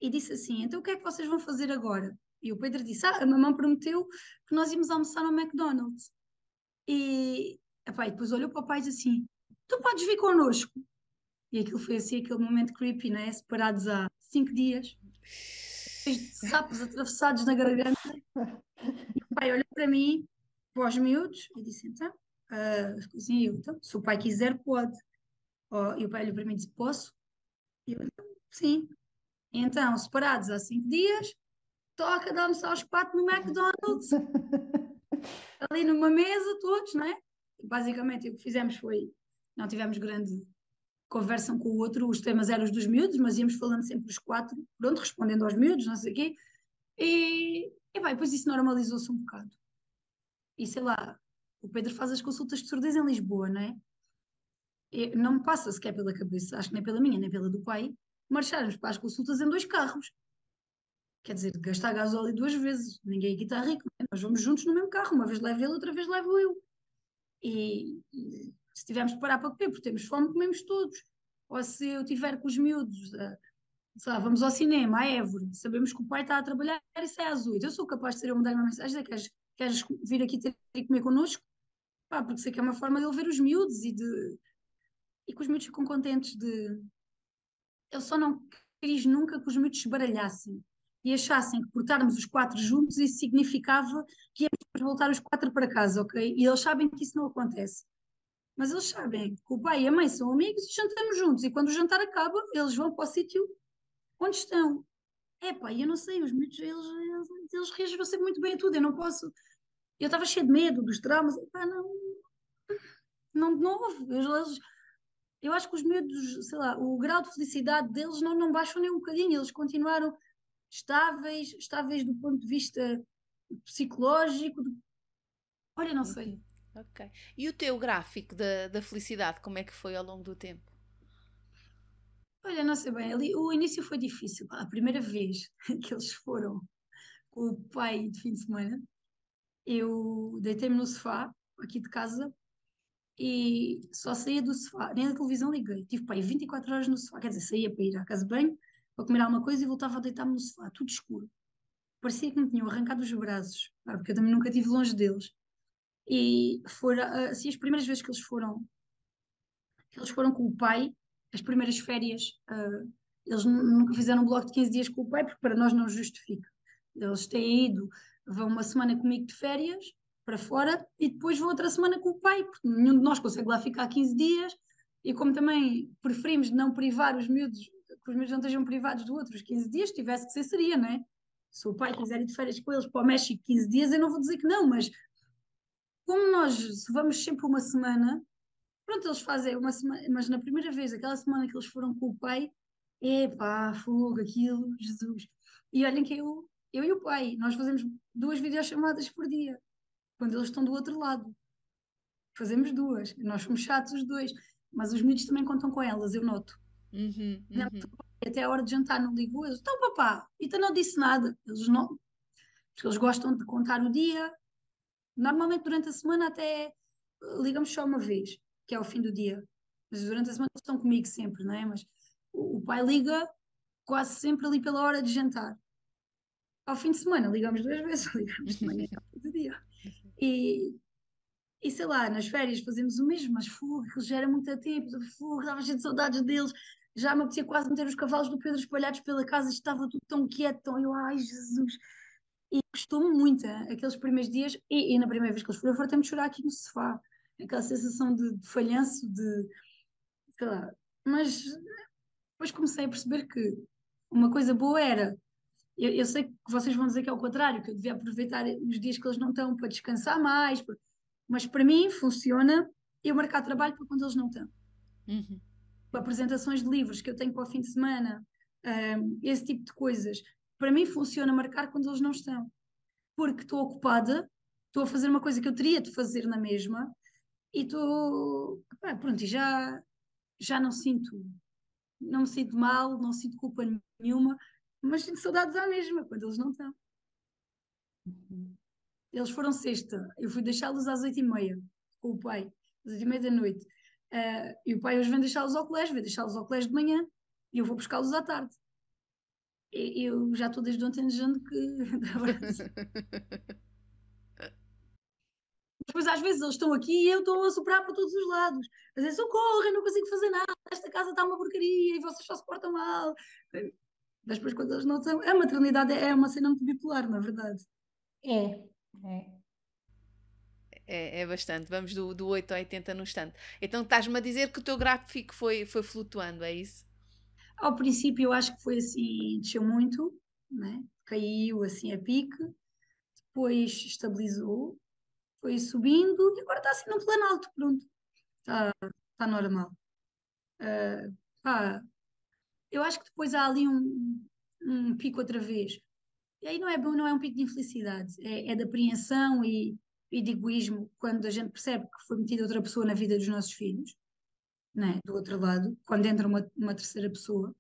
e disse assim: Então o que é que vocês vão fazer agora? E o Pedro disse: Ah, a mamãe prometeu que nós íamos almoçar no McDonald's. E, epá, e depois olhou para o pai e disse assim: Tu podes vir connosco. E aquilo foi assim, aquele momento creepy, né? Separados há cinco dias, sapos atravessados na garganta. O pai olhou para mim, para os miúdos, e disse: Então, uh, assim, eu, então, se o pai quiser, pode. Oh, e o pai olhou para mim e disse: Posso? E eu, então, Sim. Então, separados há cinco dias, toca de almoçar aos quatro no McDonald's, ali numa mesa, todos, não é? Basicamente o que fizemos foi, não tivemos grande conversa um com o outro, os temas eram os dos miúdos, mas íamos falando sempre os quatro, pronto, respondendo aos miúdos, não sei o quê, e, e bem, depois isso normalizou-se um bocado. E sei lá, o Pedro faz as consultas de surdez em Lisboa, não é? E não me passa sequer pela cabeça, acho que nem pela minha, nem pela do pai, marcharmos para as consultas em dois carros. Quer dizer, gastar gasóleo duas vezes. Ninguém aqui está rico. Né? Nós vamos juntos no mesmo carro. Uma vez levo ele, outra vez levo eu. E se tivermos de parar para comer, porque temos fome, comemos todos. Ou se eu tiver com os miúdos, uh, lá, vamos ao cinema, à Évora, sabemos que o pai está a trabalhar e sai às oito. Eu sou capaz de eu mandar uma mensagem, queres, queres vir aqui ter e comer connosco? Pá, porque sei que é uma forma de ele ver os miúdos e de e que os miúdos ficam contentes de, eu só não quis nunca que os miúdos se baralhassem e achassem que por estarmos os quatro juntos isso significava que íamos voltar os quatro para casa, ok? E eles sabem que isso não acontece. Mas eles sabem que o pai e a mãe são amigos e jantamos juntos. E quando o jantar acaba, eles vão para o sítio onde estão. É pá, eu não sei, os miúdos, eles, eles, eles reagiram sempre muito bem a tudo. Eu não posso. Eu estava cheio de medo dos traumas. Pá, não. Não de novo. Eles, eu acho que os miúdos, sei lá, o grau de felicidade deles não, não baixou nem um bocadinho, eles continuaram estáveis, estáveis do ponto de vista psicológico. Olha, não sei. Ok. E o teu gráfico da, da felicidade, como é que foi ao longo do tempo? Olha, não sei bem, ali o início foi difícil. A primeira vez que eles foram com o pai de fim de semana, eu deitei-me no sofá aqui de casa e só saía do sofá, nem da televisão liguei. Tive aí 24 horas no sofá, quer dizer, saía para ir à casa bem, para comer alguma coisa e voltava a deitar-me no sofá, tudo escuro. Parecia que me tinham arrancado os braços, porque eu também nunca estive longe deles. E foram, assim, as primeiras vezes que eles foram, eles foram com o pai, as primeiras férias, uh, eles nunca fizeram um bloco de 15 dias com o pai, porque para nós não justifica. Eles têm ido, vão uma semana comigo de férias, para fora e depois vou outra semana com o pai, porque nenhum de nós consegue lá ficar 15 dias e como também preferimos não privar os miúdos, que os miúdos não estejam privados de outros 15 dias, se tivesse que ser, seria, não é? Se o pai quiser ir de férias com eles para o México 15 dias, eu não vou dizer que não, mas como nós vamos sempre uma semana, pronto, eles fazem uma semana, mas na primeira vez, aquela semana que eles foram com o pai, epá, fogo, aquilo, Jesus. E olhem que eu, eu e o pai, nós fazemos duas videochamadas por dia, quando eles estão do outro lado. Fazemos duas, nós somos chatos os dois, mas os miúdos também contam com elas, eu noto. Uhum, uhum. Até a hora de jantar não ligou, eles, então papá, então não disse nada. Eles não, porque eles gostam de contar o dia. Normalmente durante a semana até eh, ligamos só uma vez, que é ao fim do dia. Mas durante a semana estão comigo sempre, não é? Mas o, pai liga quase sempre ali pela hora de jantar. Ao fim de semana ligamos duas vezes, ligamos de manhã ao fim do dia. E, e sei lá, nas férias fazemos o mesmo, mas fogo, já era muito a tempo, fogo, estava cheio de saudades deles. Já me apetecia quase meter os cavalos do Pedro espalhados pela casa, estava tudo tão quieto, tão eu, ai Jesus. E custou-me muito aqueles primeiros dias, e, e na primeira vez que eles foram, eu fartei-me de chorar aqui no sofá. Aquela sensação de, de falhanço, de sei lá. Mas depois comecei a perceber que uma coisa boa era. Eu, eu sei que vocês vão dizer que é o contrário, que eu devia aproveitar os dias que eles não estão para descansar mais, para- mas para mim funciona eu marcar trabalho para quando eles não estão. Uhum. Apresentações de livros que eu tenho para o fim de semana, hum, esse tipo de coisas. Para mim funciona marcar quando eles não estão. Porque estou ocupada, estou a fazer uma coisa que eu teria de fazer na mesma e estou. pá, Pronto, e já, já não sinto, não me sinto mal, não sinto culpa nenhuma, mas sinto saudades à mesma quando eles não estão. Eles foram sexta, eu fui deixá-los às oito e meia com o pai, às oito e meia da noite. Ah, e o pai hoje vem deixá-los ao colégio, vem deixá-los ao colégio de manhã e eu vou buscá-los à tarde. Eu já estou desde ontem dizendo que. Depois às vezes eles estão aqui e eu estou a soprar para todos os lados. A dizer, socorro, eu não consigo fazer nada, esta casa está uma porcaria e vocês só se portam mal. Mas depois quando eles não estão... A maternidade é uma cena muito bipolar, na verdade. É, é. É, é bastante. Vamos do, do 8 ao 80 no instante. Então estás-me a dizer que o teu gráfico foi, foi flutuando, é isso? Ao princípio eu acho que foi assim, desceu muito, né? caiu assim a pique, depois estabilizou, foi subindo e agora está assim num plano alto, pronto. Está, está normal. Ah, pá, eu acho que depois há ali um, um pico outra vez. E aí não é bom, não é um pico de infelicidade, é, é de apreensão e, e de egoísmo quando a gente percebe que foi metida outra pessoa na vida dos nossos filhos, né? do outro lado, quando entra uma, uma terceira pessoa.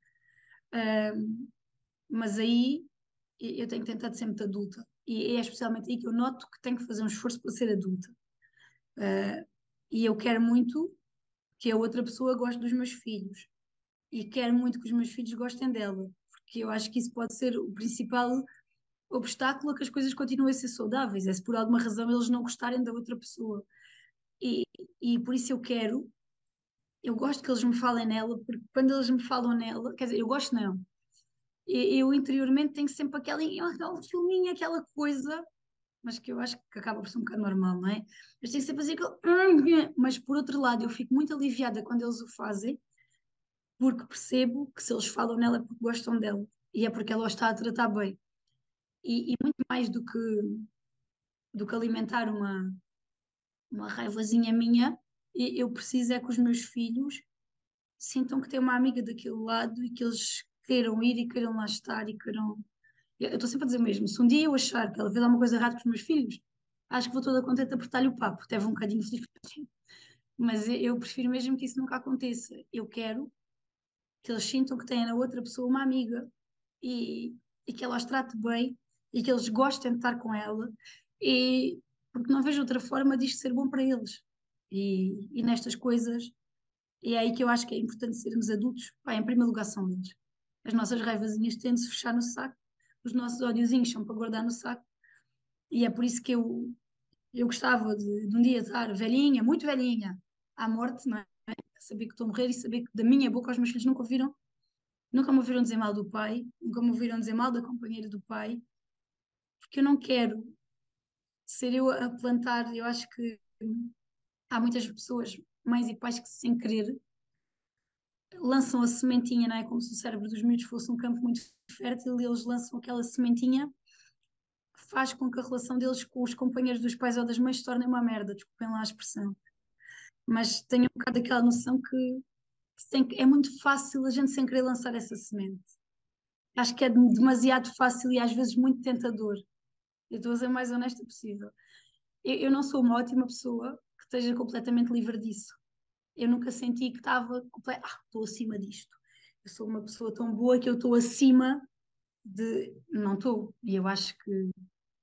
Mas aí eu tenho tentado ser muito adulta e é especialmente aí que eu noto que tenho que fazer um esforço para ser adulta. Ah, e eu quero muito que a outra pessoa goste dos meus filhos e quero muito que os meus filhos gostem dela, porque eu acho que isso pode ser o principal obstáculo a que as coisas continuem a ser saudáveis, é se por alguma razão eles não gostarem da outra pessoa. E, e por isso eu quero, eu gosto que eles me falem nela, porque quando eles me falam nela, quer dizer, eu gosto não, eu interiormente tenho sempre aquela, aquele filminho, aquela coisa, mas que eu acho que acaba por ser um bocado normal, não é? Mas tenho sempre assim aquele. Mas por outro lado, eu fico muito aliviada quando eles o fazem, porque percebo que se eles falam nela é porque gostam dela e é porque ela os está a tratar bem. E, e muito mais do que, do que alimentar uma, uma raivazinha minha, eu preciso é que os meus filhos sintam que têm uma amiga daquele lado e que eles queiram ir e queiram lá estar e queiram. Eu estou sempre a dizer mesmo: se um dia eu achar que ela fez alguma coisa errada com os meus filhos, acho que vou toda contente a apertar-lhe o papo, vou um bocadinho feliz. Mas eu prefiro mesmo que isso nunca aconteça. Eu quero que eles sintam que têm na outra pessoa uma amiga e, e que ela os trate bem e que eles gostem de estar com ela e porque não vejo outra forma disto ser bom para eles. E, e nestas coisas é aí que eu acho que é importante sermos adultos. Pá, em primeiro lugar são eles. As nossas raivazinhas têm de se fechar no saco, os nossos ódiozinhos são para guardar no saco. E é por isso que eu, eu gostava de, de um dia estar velhinha, muito velhinha, à morte, não é? Saber que estou a morrer e saber que da minha boca os meus filhos nunca ouviram, nunca me ouviram dizer mal do pai, nunca me ouviram dizer mal da companheira do pai, porque eu não quero ser eu a plantar. Eu acho que há muitas pessoas, mães e pais, que sem querer lançam a sementinha, não é? Como se o cérebro dos miúdos fosse um campo muito fértil e eles lançam aquela sementinha que faz com que a relação deles com os companheiros dos pais ou das mães se torne uma merda, desculpem lá a expressão. Mas tenho um bocado aquela noção que sem, é muito fácil a gente sem querer lançar essa semente. Acho que é demasiado fácil e às vezes muito tentador. Eu estou a ser mais honesta possível. Eu, eu não sou uma ótima pessoa esteja completamente livre disso. Eu nunca senti que estava ah, estou acima disto. Eu sou uma pessoa tão boa que eu estou acima de. Não estou. E eu acho que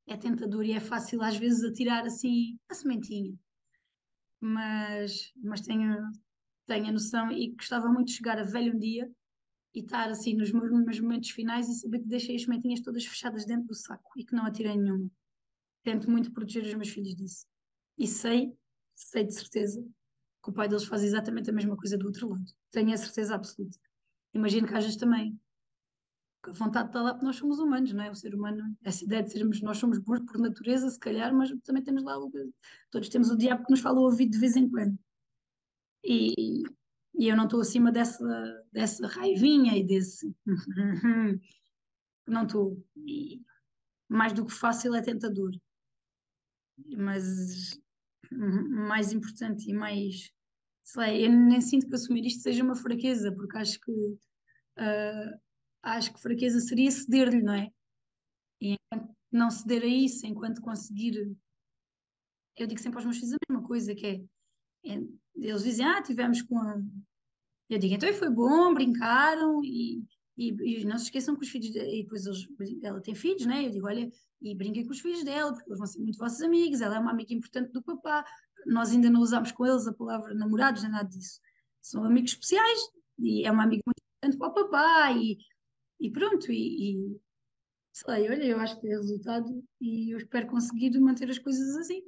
é tentador e é fácil às vezes atirar assim a sementinha. Mas, mas tenho, tenho a noção e gostava muito de chegar a velho um dia e estar assim nos meus, meus momentos finais e saber que deixei as sementinhas todas fechadas dentro do saco e que não atirei nenhuma. Tento muito proteger os meus filhos disso. E sei, sei de certeza, que o pai deles faz exatamente a mesma coisa do outro lado. Tenho a certeza absoluta. Imagino que às também a vontade está lá porque nós somos humanos, não é? O ser humano, essa ideia de sermos, nós somos bons por natureza, se calhar, mas também temos lá, todos temos o diabo que nos fala ao ouvido de vez em quando. E, e eu não estou acima dessa, dessa raivinha e desse. não estou. Mais do que fácil é tentador. Mas mais importante e mais. Sei lá, eu nem sinto que assumir isto seja uma fraqueza, porque acho que. Uh, acho que fraqueza seria ceder-lhe, não é? E enquanto não ceder a isso, enquanto conseguir. Eu digo sempre aos meus filhos a mesma coisa, que é. é eles dizem, ah, tivemos com a. Eu digo, então foi bom, brincaram e, e, e não se esqueçam que os filhos. De... E depois eles, ela tem filhos, né? Eu digo, olha, e brinquem com os filhos dela, porque eles vão ser muito vossos amigos, ela é uma amiga importante do papá. Nós ainda não usamos com eles a palavra namorados, nem nada disso. São amigos especiais e é uma amiga muito importante para o papá e e pronto, e, e sei lá, olha, eu acho que tem resultado e eu espero conseguir manter as coisas assim.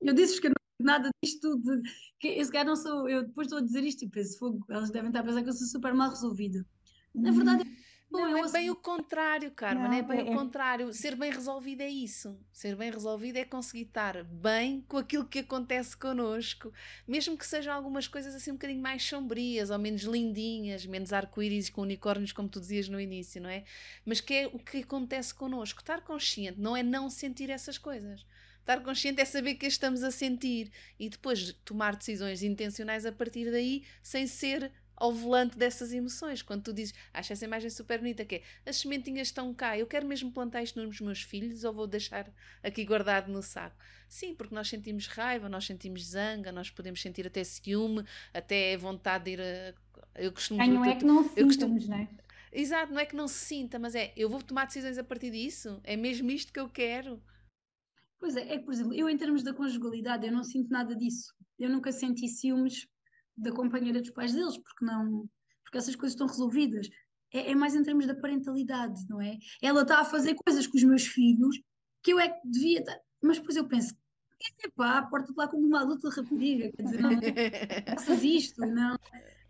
Eu disse que não nada disto de que esse cara não sou, eu depois estou a dizer isto e penso, fogo, elas devem estar a pensar que eu sou super mal resolvida. Na verdade, não, é bem o contrário, Carmen, não, é bem é, o contrário. Ser bem resolvido é isso. Ser bem resolvido é conseguir estar bem com aquilo que acontece connosco, mesmo que sejam algumas coisas assim um bocadinho mais sombrias ou menos lindinhas, menos arco-íris com unicórnios, como tu dizias no início, não é? Mas que é o que acontece connosco. Estar consciente não é não sentir essas coisas. Estar consciente é saber que estamos a sentir e depois tomar decisões intencionais a partir daí, sem ser ao volante dessas emoções. Quando tu dizes, acho essa imagem super bonita, que é as sementinhas estão cá, eu quero mesmo plantar isto nos meus filhos ou vou deixar aqui guardado no saco? Sim, porque nós sentimos raiva, nós sentimos zanga, nós podemos sentir até ciúme, até vontade de ir a. Eu costumo. não é que não eu costumo... não é? Exato, não é que não se sinta, mas é eu vou tomar decisões a partir disso? É mesmo isto que eu quero? Pois é, é que, por exemplo, eu em termos da conjugalidade, eu não sinto nada disso. Eu nunca senti ciúmes da companheira dos pais deles, porque não, porque essas coisas estão resolvidas. É, é mais em termos da parentalidade, não é? Ela está a fazer coisas com os meus filhos que eu é que devia estar. Mas depois eu penso, pá, porta-te lá como uma adulta rapariga, quer dizer, não, faças isto, não.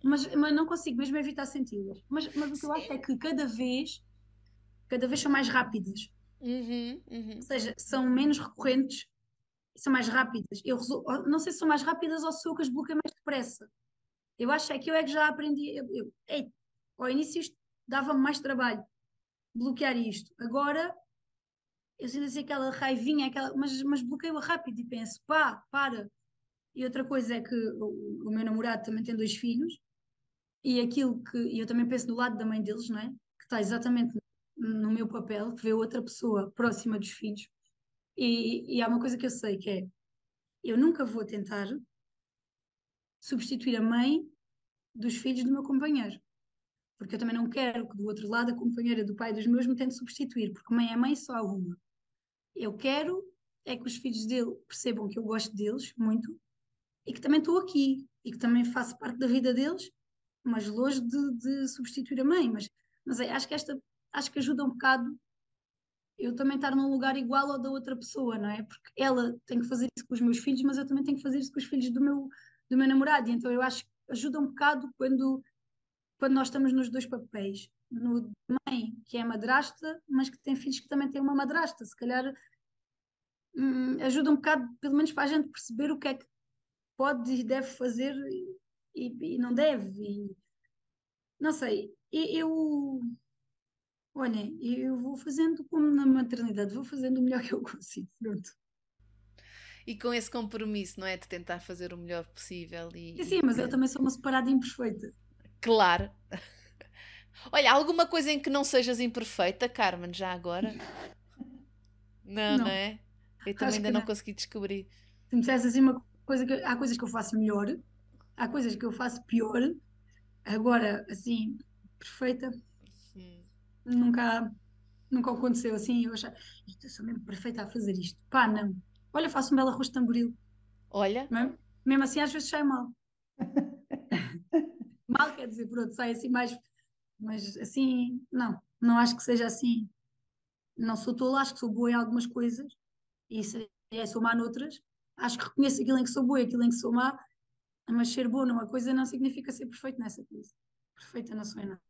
Mas, mas não consigo mesmo evitar senti-las. Mas, mas o que eu acho é que cada vez, cada vez são mais rápidas. Uhum, uhum. Ou seja, são menos recorrentes, são mais rápidas. Eu resol... não sei se são mais rápidas ou se eu que as bloqueio mais depressa. Eu acho é que eu é que já aprendi. Eu, eu, ei, ao início isto dava-me mais trabalho bloquear isto. Agora eu sinto assim aquela raivinha, aquela, mas, mas bloqueio rápido e penso, pá, para. E outra coisa é que o, o meu namorado também tem dois filhos e aquilo que e eu também penso do lado da mãe deles, não é? Que está exatamente no meu papel, que vê outra pessoa próxima dos filhos. E, e há uma coisa que eu sei que é eu nunca vou tentar substituir a mãe dos filhos do meu companheiro. Porque eu também não quero que do outro lado a companheira do pai dos meus me tente substituir, porque mãe é mãe só há uma. Eu quero é que os filhos dele percebam que eu gosto deles muito e que também estou aqui e que também faço parte da vida deles, mas longe de, de substituir a mãe. Mas, mas é, acho que esta acho que ajuda um bocado eu também estar num lugar igual ao da outra pessoa, não é? Porque ela tem que fazer isso com os meus filhos, mas eu também tenho que fazer isso com os filhos do meu, do meu namorado. E então eu acho que ajuda um bocado quando, quando nós estamos nos dois papéis. No mãe, que é madrasta, mas que tem filhos que também têm uma madrasta. Se calhar hum, ajuda um bocado, pelo menos para a gente perceber o que é que pode e deve fazer e, e não deve. E, não sei, eu. Olhem, eu vou fazendo como na maternidade, vou fazendo o melhor que eu consigo. Pronto. E com esse compromisso, não é? De tentar fazer o melhor possível. E, sim, mas eu também sou uma separada imperfeita. Claro. Olha, alguma coisa em que não sejas imperfeita, Carmen, já agora? Não, não, não é? Eu também Acho ainda não, não consegui descobrir. Se me dissesse assim uma coisa que há coisas que eu faço melhor, há coisas que eu faço pior. Agora, assim, perfeita. Nunca, nunca aconteceu assim. Eu achava, isto eu sou mesmo perfeita a fazer isto. Pá, não. Olha, faço um belo arroz de tamboril. Olha. Mesmo, mesmo assim, às vezes sai mal. mal quer dizer, pronto, sai assim mais. Mas assim, não, não acho que seja assim. Não sou tola, acho que sou boa em algumas coisas e é, sou má noutras. Acho que reconheço aquilo em que sou boa e aquilo em que sou má, mas ser boa numa coisa não significa ser perfeito nessa coisa. Perfeita não sou em nada.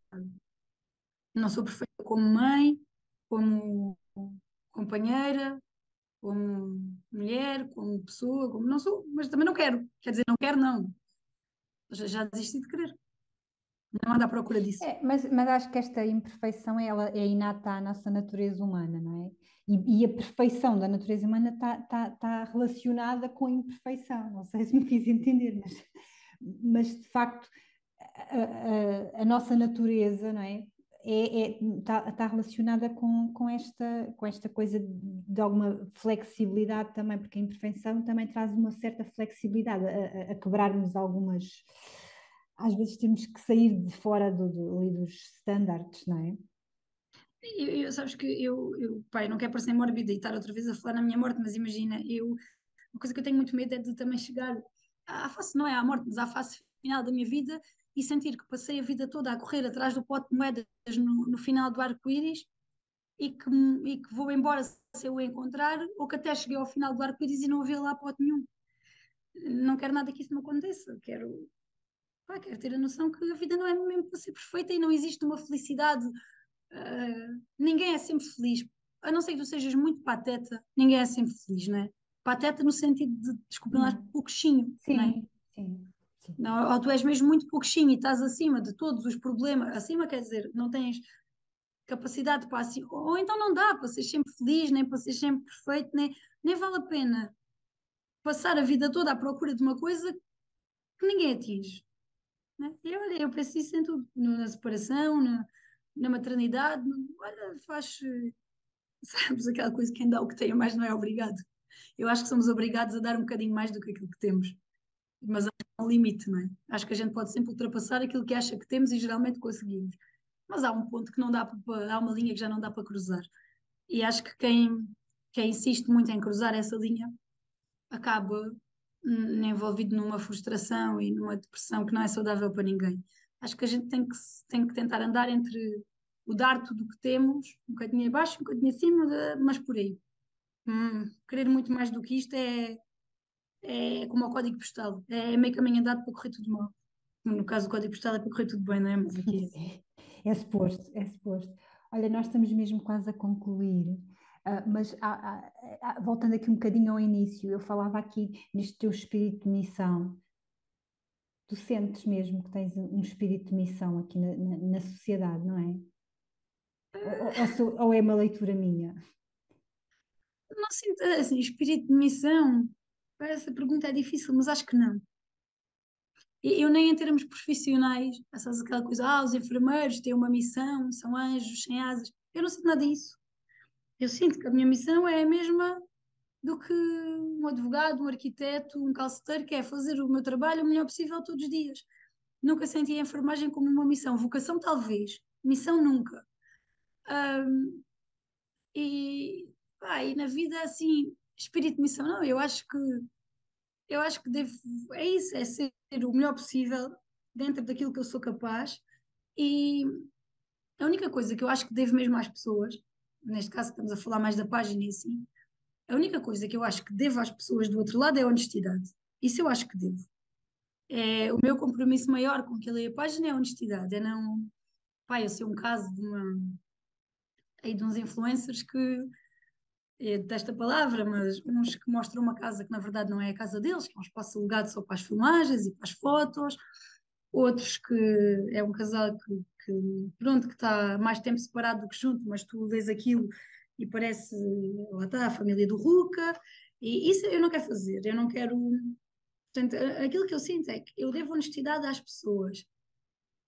Não sou perfeita como mãe, como companheira, como mulher, como pessoa, como não sou, mas também não quero. Quer dizer, não quero, não. Já, já desisti de querer. Não ando à procura disso. É, mas, mas acho que esta imperfeição ela é inata à nossa natureza humana, não é? E, e a perfeição da natureza humana está tá, tá relacionada com a imperfeição. Não sei se me fiz entender, mas, mas de facto a, a, a nossa natureza, não é? Está é, é, tá, tá relacionada com, com, esta, com esta coisa de alguma flexibilidade também, porque a imperfeição também traz uma certa flexibilidade a, a quebrarmos algumas. Às vezes temos que sair de fora do, do, dos standards, não é? Eu, eu, sabes que eu, eu, pai, não quero parecer mórbida e estar outra vez a falar na minha morte, mas imagina, eu, uma coisa que eu tenho muito medo é de também chegar à face, não é à morte, mas à face final da minha vida e sentir que passei a vida toda a correr atrás do pote de moedas no, no final do arco-íris e que, e que vou embora se eu o encontrar, ou que até cheguei ao final do arco-íris e não havia lá pote nenhum. Não quero nada que isso me aconteça. Quero, pá, quero ter a noção que a vida não é mesmo para ser perfeita e não existe uma felicidade. Uh, ninguém é sempre feliz. A não ser que tu sejas muito pateta, ninguém é sempre feliz, não é? Pateta no sentido de, desculpa lá, hum. pouquinho. Sim, é? sim. Não, ou tu és mesmo muito pouquinho e estás acima de todos os problemas, acima quer dizer, não tens capacidade para assim, ou então não dá para ser sempre feliz, nem para ser sempre perfeito, nem, nem vale a pena passar a vida toda à procura de uma coisa que ninguém atinge. Né? E olha, eu penso isso em tudo, na separação, na, na maternidade, olha, faz, sabes, aquela coisa que quem dá o que tem mais não é obrigado. Eu acho que somos obrigados a dar um bocadinho mais do que aquilo que temos mas há um limite, não é? Acho que a gente pode sempre ultrapassar aquilo que acha que temos e geralmente conseguimos. Mas há um ponto que não dá para, há uma linha que já não dá para cruzar. E acho que quem, quem insiste muito em cruzar essa linha acaba envolvido numa frustração e numa depressão que não é saudável para ninguém. Acho que a gente tem que, tem que tentar andar entre o dar tudo o que temos, um bocadinho abaixo, um bocadinho acima, mas por aí. Hum, querer muito mais do que isto é, é como o código postal, é meio caminho andado para correr tudo mal. No caso, o código postal é para correr tudo bem, não é? Mas aqui é. é suposto, é suposto. Olha, nós estamos mesmo quase a concluir, uh, mas há, há, voltando aqui um bocadinho ao início, eu falava aqui neste teu espírito de missão. Tu sentes mesmo que tens um espírito de missão aqui na, na, na sociedade, não é? Ou, ou, ou, é uma leitura minha? Não sinto assim, espírito de missão essa pergunta é difícil, mas acho que não. Eu nem em termos profissionais, essas aquela coisa, ah, os enfermeiros têm uma missão, são anjos sem asas. Eu não sinto nada disso. Eu sinto que a minha missão é a mesma do que um advogado, um arquiteto, um calceteiro, que é fazer o meu trabalho o melhor possível todos os dias. Nunca senti a enfermagem como uma missão. Vocação, talvez. Missão, nunca. Um, e, pá, e na vida, assim, espírito de missão, não, eu acho que eu acho que devo, é isso, é ser o melhor possível dentro daquilo que eu sou capaz e a única coisa que eu acho que devo mesmo às pessoas, neste caso estamos a falar mais da página e assim, a única coisa que eu acho que devo às pessoas do outro lado é honestidade. Isso eu acho que devo. É, o meu compromisso maior com aquilo aí a página é a honestidade, é não, pá, eu sei um caso de uma aí de uns influencers que é desta palavra, mas uns que mostram uma casa que na verdade não é a casa deles, que é um espaço alugado só para as filmagens e para as fotos, outros que é um casal que, que pronto, que está mais tempo separado do que junto, mas tu vês aquilo e parece, lá está, a família do Ruca, E isso eu não quero fazer, eu não quero. Portanto, aquilo que eu sinto é que eu devo honestidade às pessoas.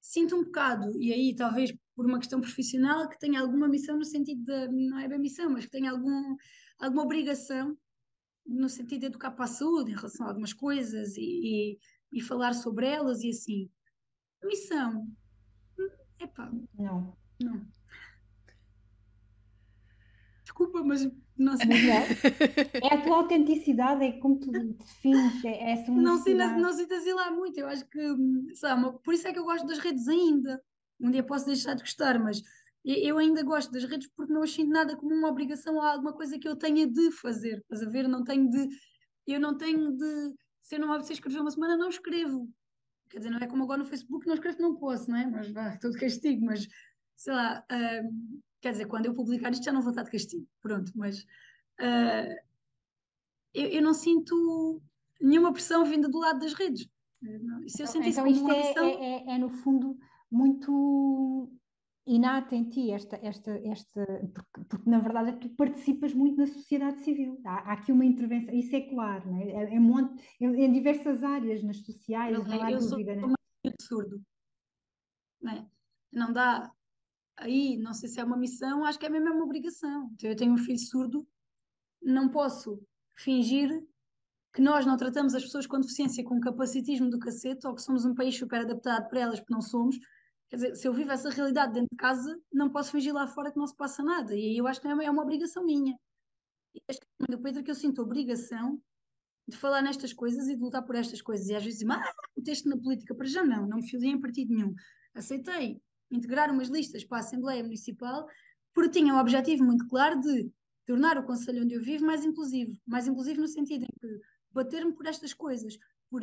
Sinto um bocado, e aí talvez por uma questão profissional, que tenha alguma missão no sentido de, não é bem missão, mas que tenha algum, alguma obrigação no sentido de educar para a saúde em relação a algumas coisas e, e, e falar sobre elas e assim. Missão. Epá. Não. Não. Desculpa, mas não sei. É a tua autenticidade, é como tu defines é essa não sinto, não sinto assim lá muito. Eu acho que, sabe, por isso é que eu gosto das redes ainda. Um dia posso deixar de gostar, mas eu ainda gosto das redes porque não as sinto nada como uma obrigação ou alguma coisa que eu tenha de fazer. Estás a ver? Não tenho de. Eu não tenho de. Se eu não obter escrever uma semana, não escrevo. Quer dizer, não é como agora no Facebook, não escrevo, não posso, não é? Mas vá, todo castigo, mas sei lá. Uh, quer dizer, quando eu publicar isto já não vou estar de castigo, pronto, mas uh, eu, eu, não sinto nenhuma pressão vinda do lado das redes. Se eu sentisse então, isto é, pressão... é, é, é, no fundo, muito inata em ti, esta, esta, esta, porque, porque, na verdade tu participas muito na sociedade civil. Há, há aqui uma intervenção, isso é claro, não é? É, é, monte, em diversas áreas, nas sociais, não, não há eu dúvida. Sou né? absurdo. Não, é? não dá. Aí, não sei se é uma missão, acho que é mesmo uma obrigação. Então, eu tenho um filho surdo, não posso fingir que nós não tratamos as pessoas com deficiência com capacitismo do cacete ou que somos um país super adaptado para elas, porque não somos, Quer dizer, se eu vivo essa realidade dentro de casa, não posso fingir lá fora que não se passa nada. E aí eu acho que é uma, é uma obrigação minha. E acho que do Pedro que eu sinto obrigação de falar nestas coisas e de lutar por estas coisas. E às vezes dizem, ah, meteste na política. Para já não, não me filiei em partido nenhum. Aceitei integrar umas listas para a Assembleia Municipal porque tinha um objetivo muito claro de tornar o Conselho onde eu vivo mais inclusivo. Mais inclusivo no sentido em que bater-me por estas coisas, por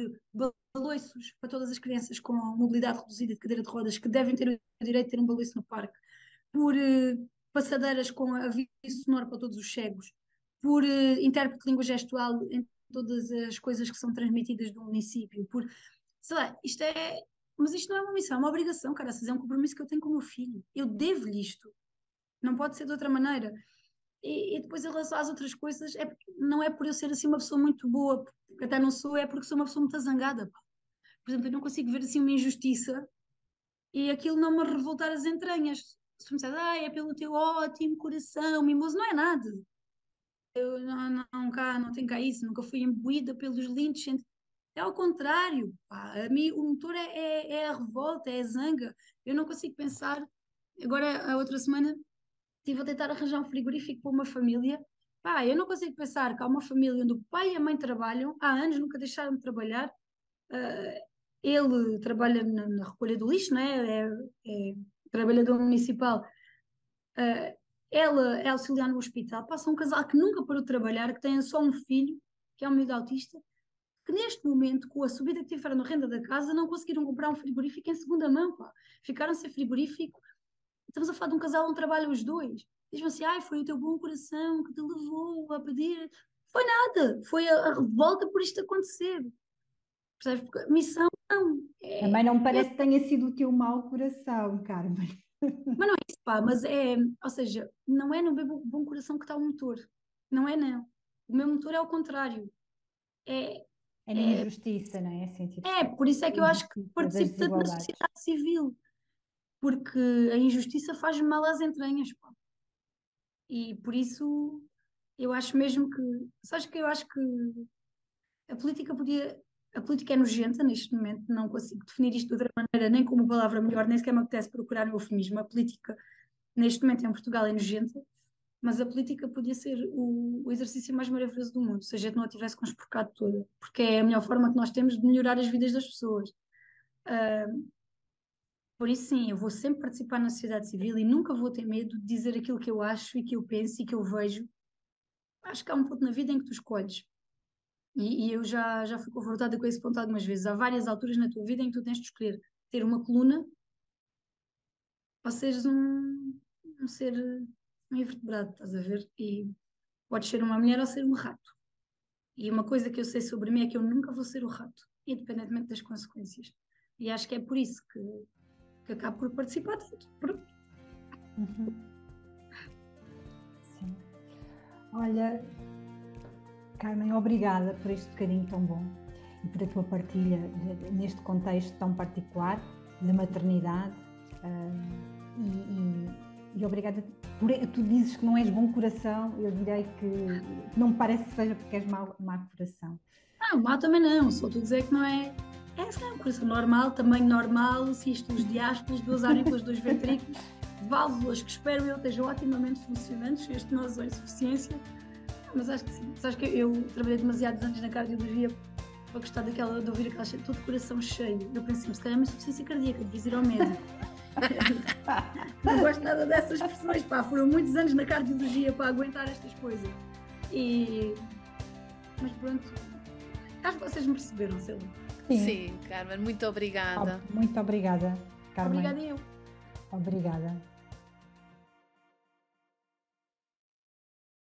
baloiços para todas as crianças com mobilidade reduzida de cadeira de rodas que devem ter o direito de ter um baloiço no parque, por uh, passadeiras com aviso sonoro para todos os cegos, por uh, intérprete de língua gestual em todas as coisas que são transmitidas do município, por sei lá, isto é. Mas isto não é uma missão, é uma obrigação, cara. É um compromisso que eu tenho com o meu filho. Eu devo-lhe isto. Não pode ser de outra maneira. E, e, depois, em relação às outras coisas, é, não é por eu ser assim uma pessoa muito boa, porque até não sou, é porque sou uma pessoa muito zangada. Por exemplo, eu não consigo ver assim uma injustiça e aquilo não me revoltar as entranhas. Se me disser, ah, é pelo teu ótimo coração, mimoso, não é nada. Eu não, não, cá, não tenho cá isso, nunca fui imbuída pelos lindos. É ao contrário, pá. a mim o motor é, é, é a revolta, é a zanga. Eu não consigo pensar. Agora, a outra semana, estive a tentar arranjar um frigorífico para uma família. Pá, eu não consigo pensar que há uma família onde o pai e a mãe trabalham, há anos nunca deixaram de trabalhar. Uh, ele trabalha na, na, recolha do lixo, né? é, é trabalhador municipal. Uh, ela é auxiliar no hospital. Passa um casal que nunca parou de trabalhar, que tem só um filho, que é um miúdo autista, que neste momento, com a subida que tiveram na renda da casa, não conseguiram comprar um frigorífico em segunda mão. Pá. Ficaram sem frigorífico Estamos a falar de um casal onde trabalham os dois. Diz-me assim, ai, foi o teu bom coração que te levou a pedir. Foi nada, foi a, a revolta por isto acontecer. Percebes? Porque missão, não. É, Também não me parece é, que tenha sido o teu mau coração, Carmen. Mas não é isso, pá, mas é, ou seja, não é no meu bom coração que está o motor. Não é, não. O meu motor é o contrário. É, é na é, injustiça, não é? Assim, é, por isso é que eu acho que participo tanto na sociedade civil porque a injustiça faz mal às entranhas. E por isso eu acho mesmo que. Sabes que eu acho que a política podia. A política é nojenta neste momento, não consigo definir isto de outra maneira, nem como palavra melhor, nem sequer me apetece procurar um eufemismo. A política, neste momento, em Portugal, é nojenta, mas a política podia ser o, o exercício mais maravilhoso do mundo, se a gente não a tivesse conspurcado toda, porque é a melhor forma que nós temos de melhorar as vidas das pessoas. Uh, por isso, sim, eu vou sempre participar na sociedade civil e nunca vou ter medo de dizer aquilo que eu acho e que eu penso e que eu vejo. Acho que há um ponto na vida em que tu escolhes. E, e eu já, já fui confrontada com esse ponto algumas vezes. Há várias alturas na tua vida em que tu tens de escolher ter uma coluna ou seres um, um ser um invertebrado, estás a ver? E podes ser uma mulher ou ser um rato. E uma coisa que eu sei sobre mim é que eu nunca vou ser o rato, independentemente das consequências. E acho que é por isso que que acabo por participar tanto. Uhum. Sim. Olha, Carmen, obrigada por este bocadinho tão bom e por a tua partilha neste contexto tão particular da maternidade. Uh, e, e, e, obrigada por tu dizes que não és bom coração, eu direi que não me parece que seja porque és mau, mau coração. Não, mau também não, só tu dizer que não é. É, é um coração normal, tamanho normal, cistos diáspolos, duas aurículas, dois ventrículos, válvulas que espero eu estejam otimamente funcionantes, de nós ou insuficiência. Mas acho que sim. Sabes que eu trabalhei demasiados anos na cardiologia para gostar daquela, de ouvir aquela cheia, todo o coração cheio. Eu pensei, se calhar é uma insuficiência cardíaca, devias ir ao médico. não gosto nada dessas expressões, pá, foram muitos anos na cardiologia para aguentar estas coisas. E... Mas pronto, acho que vocês me perceberam, sei lá. Sim. Sim, Carmen, muito obrigada. Muito obrigada, Carmen. Obrigada eu. Obrigada.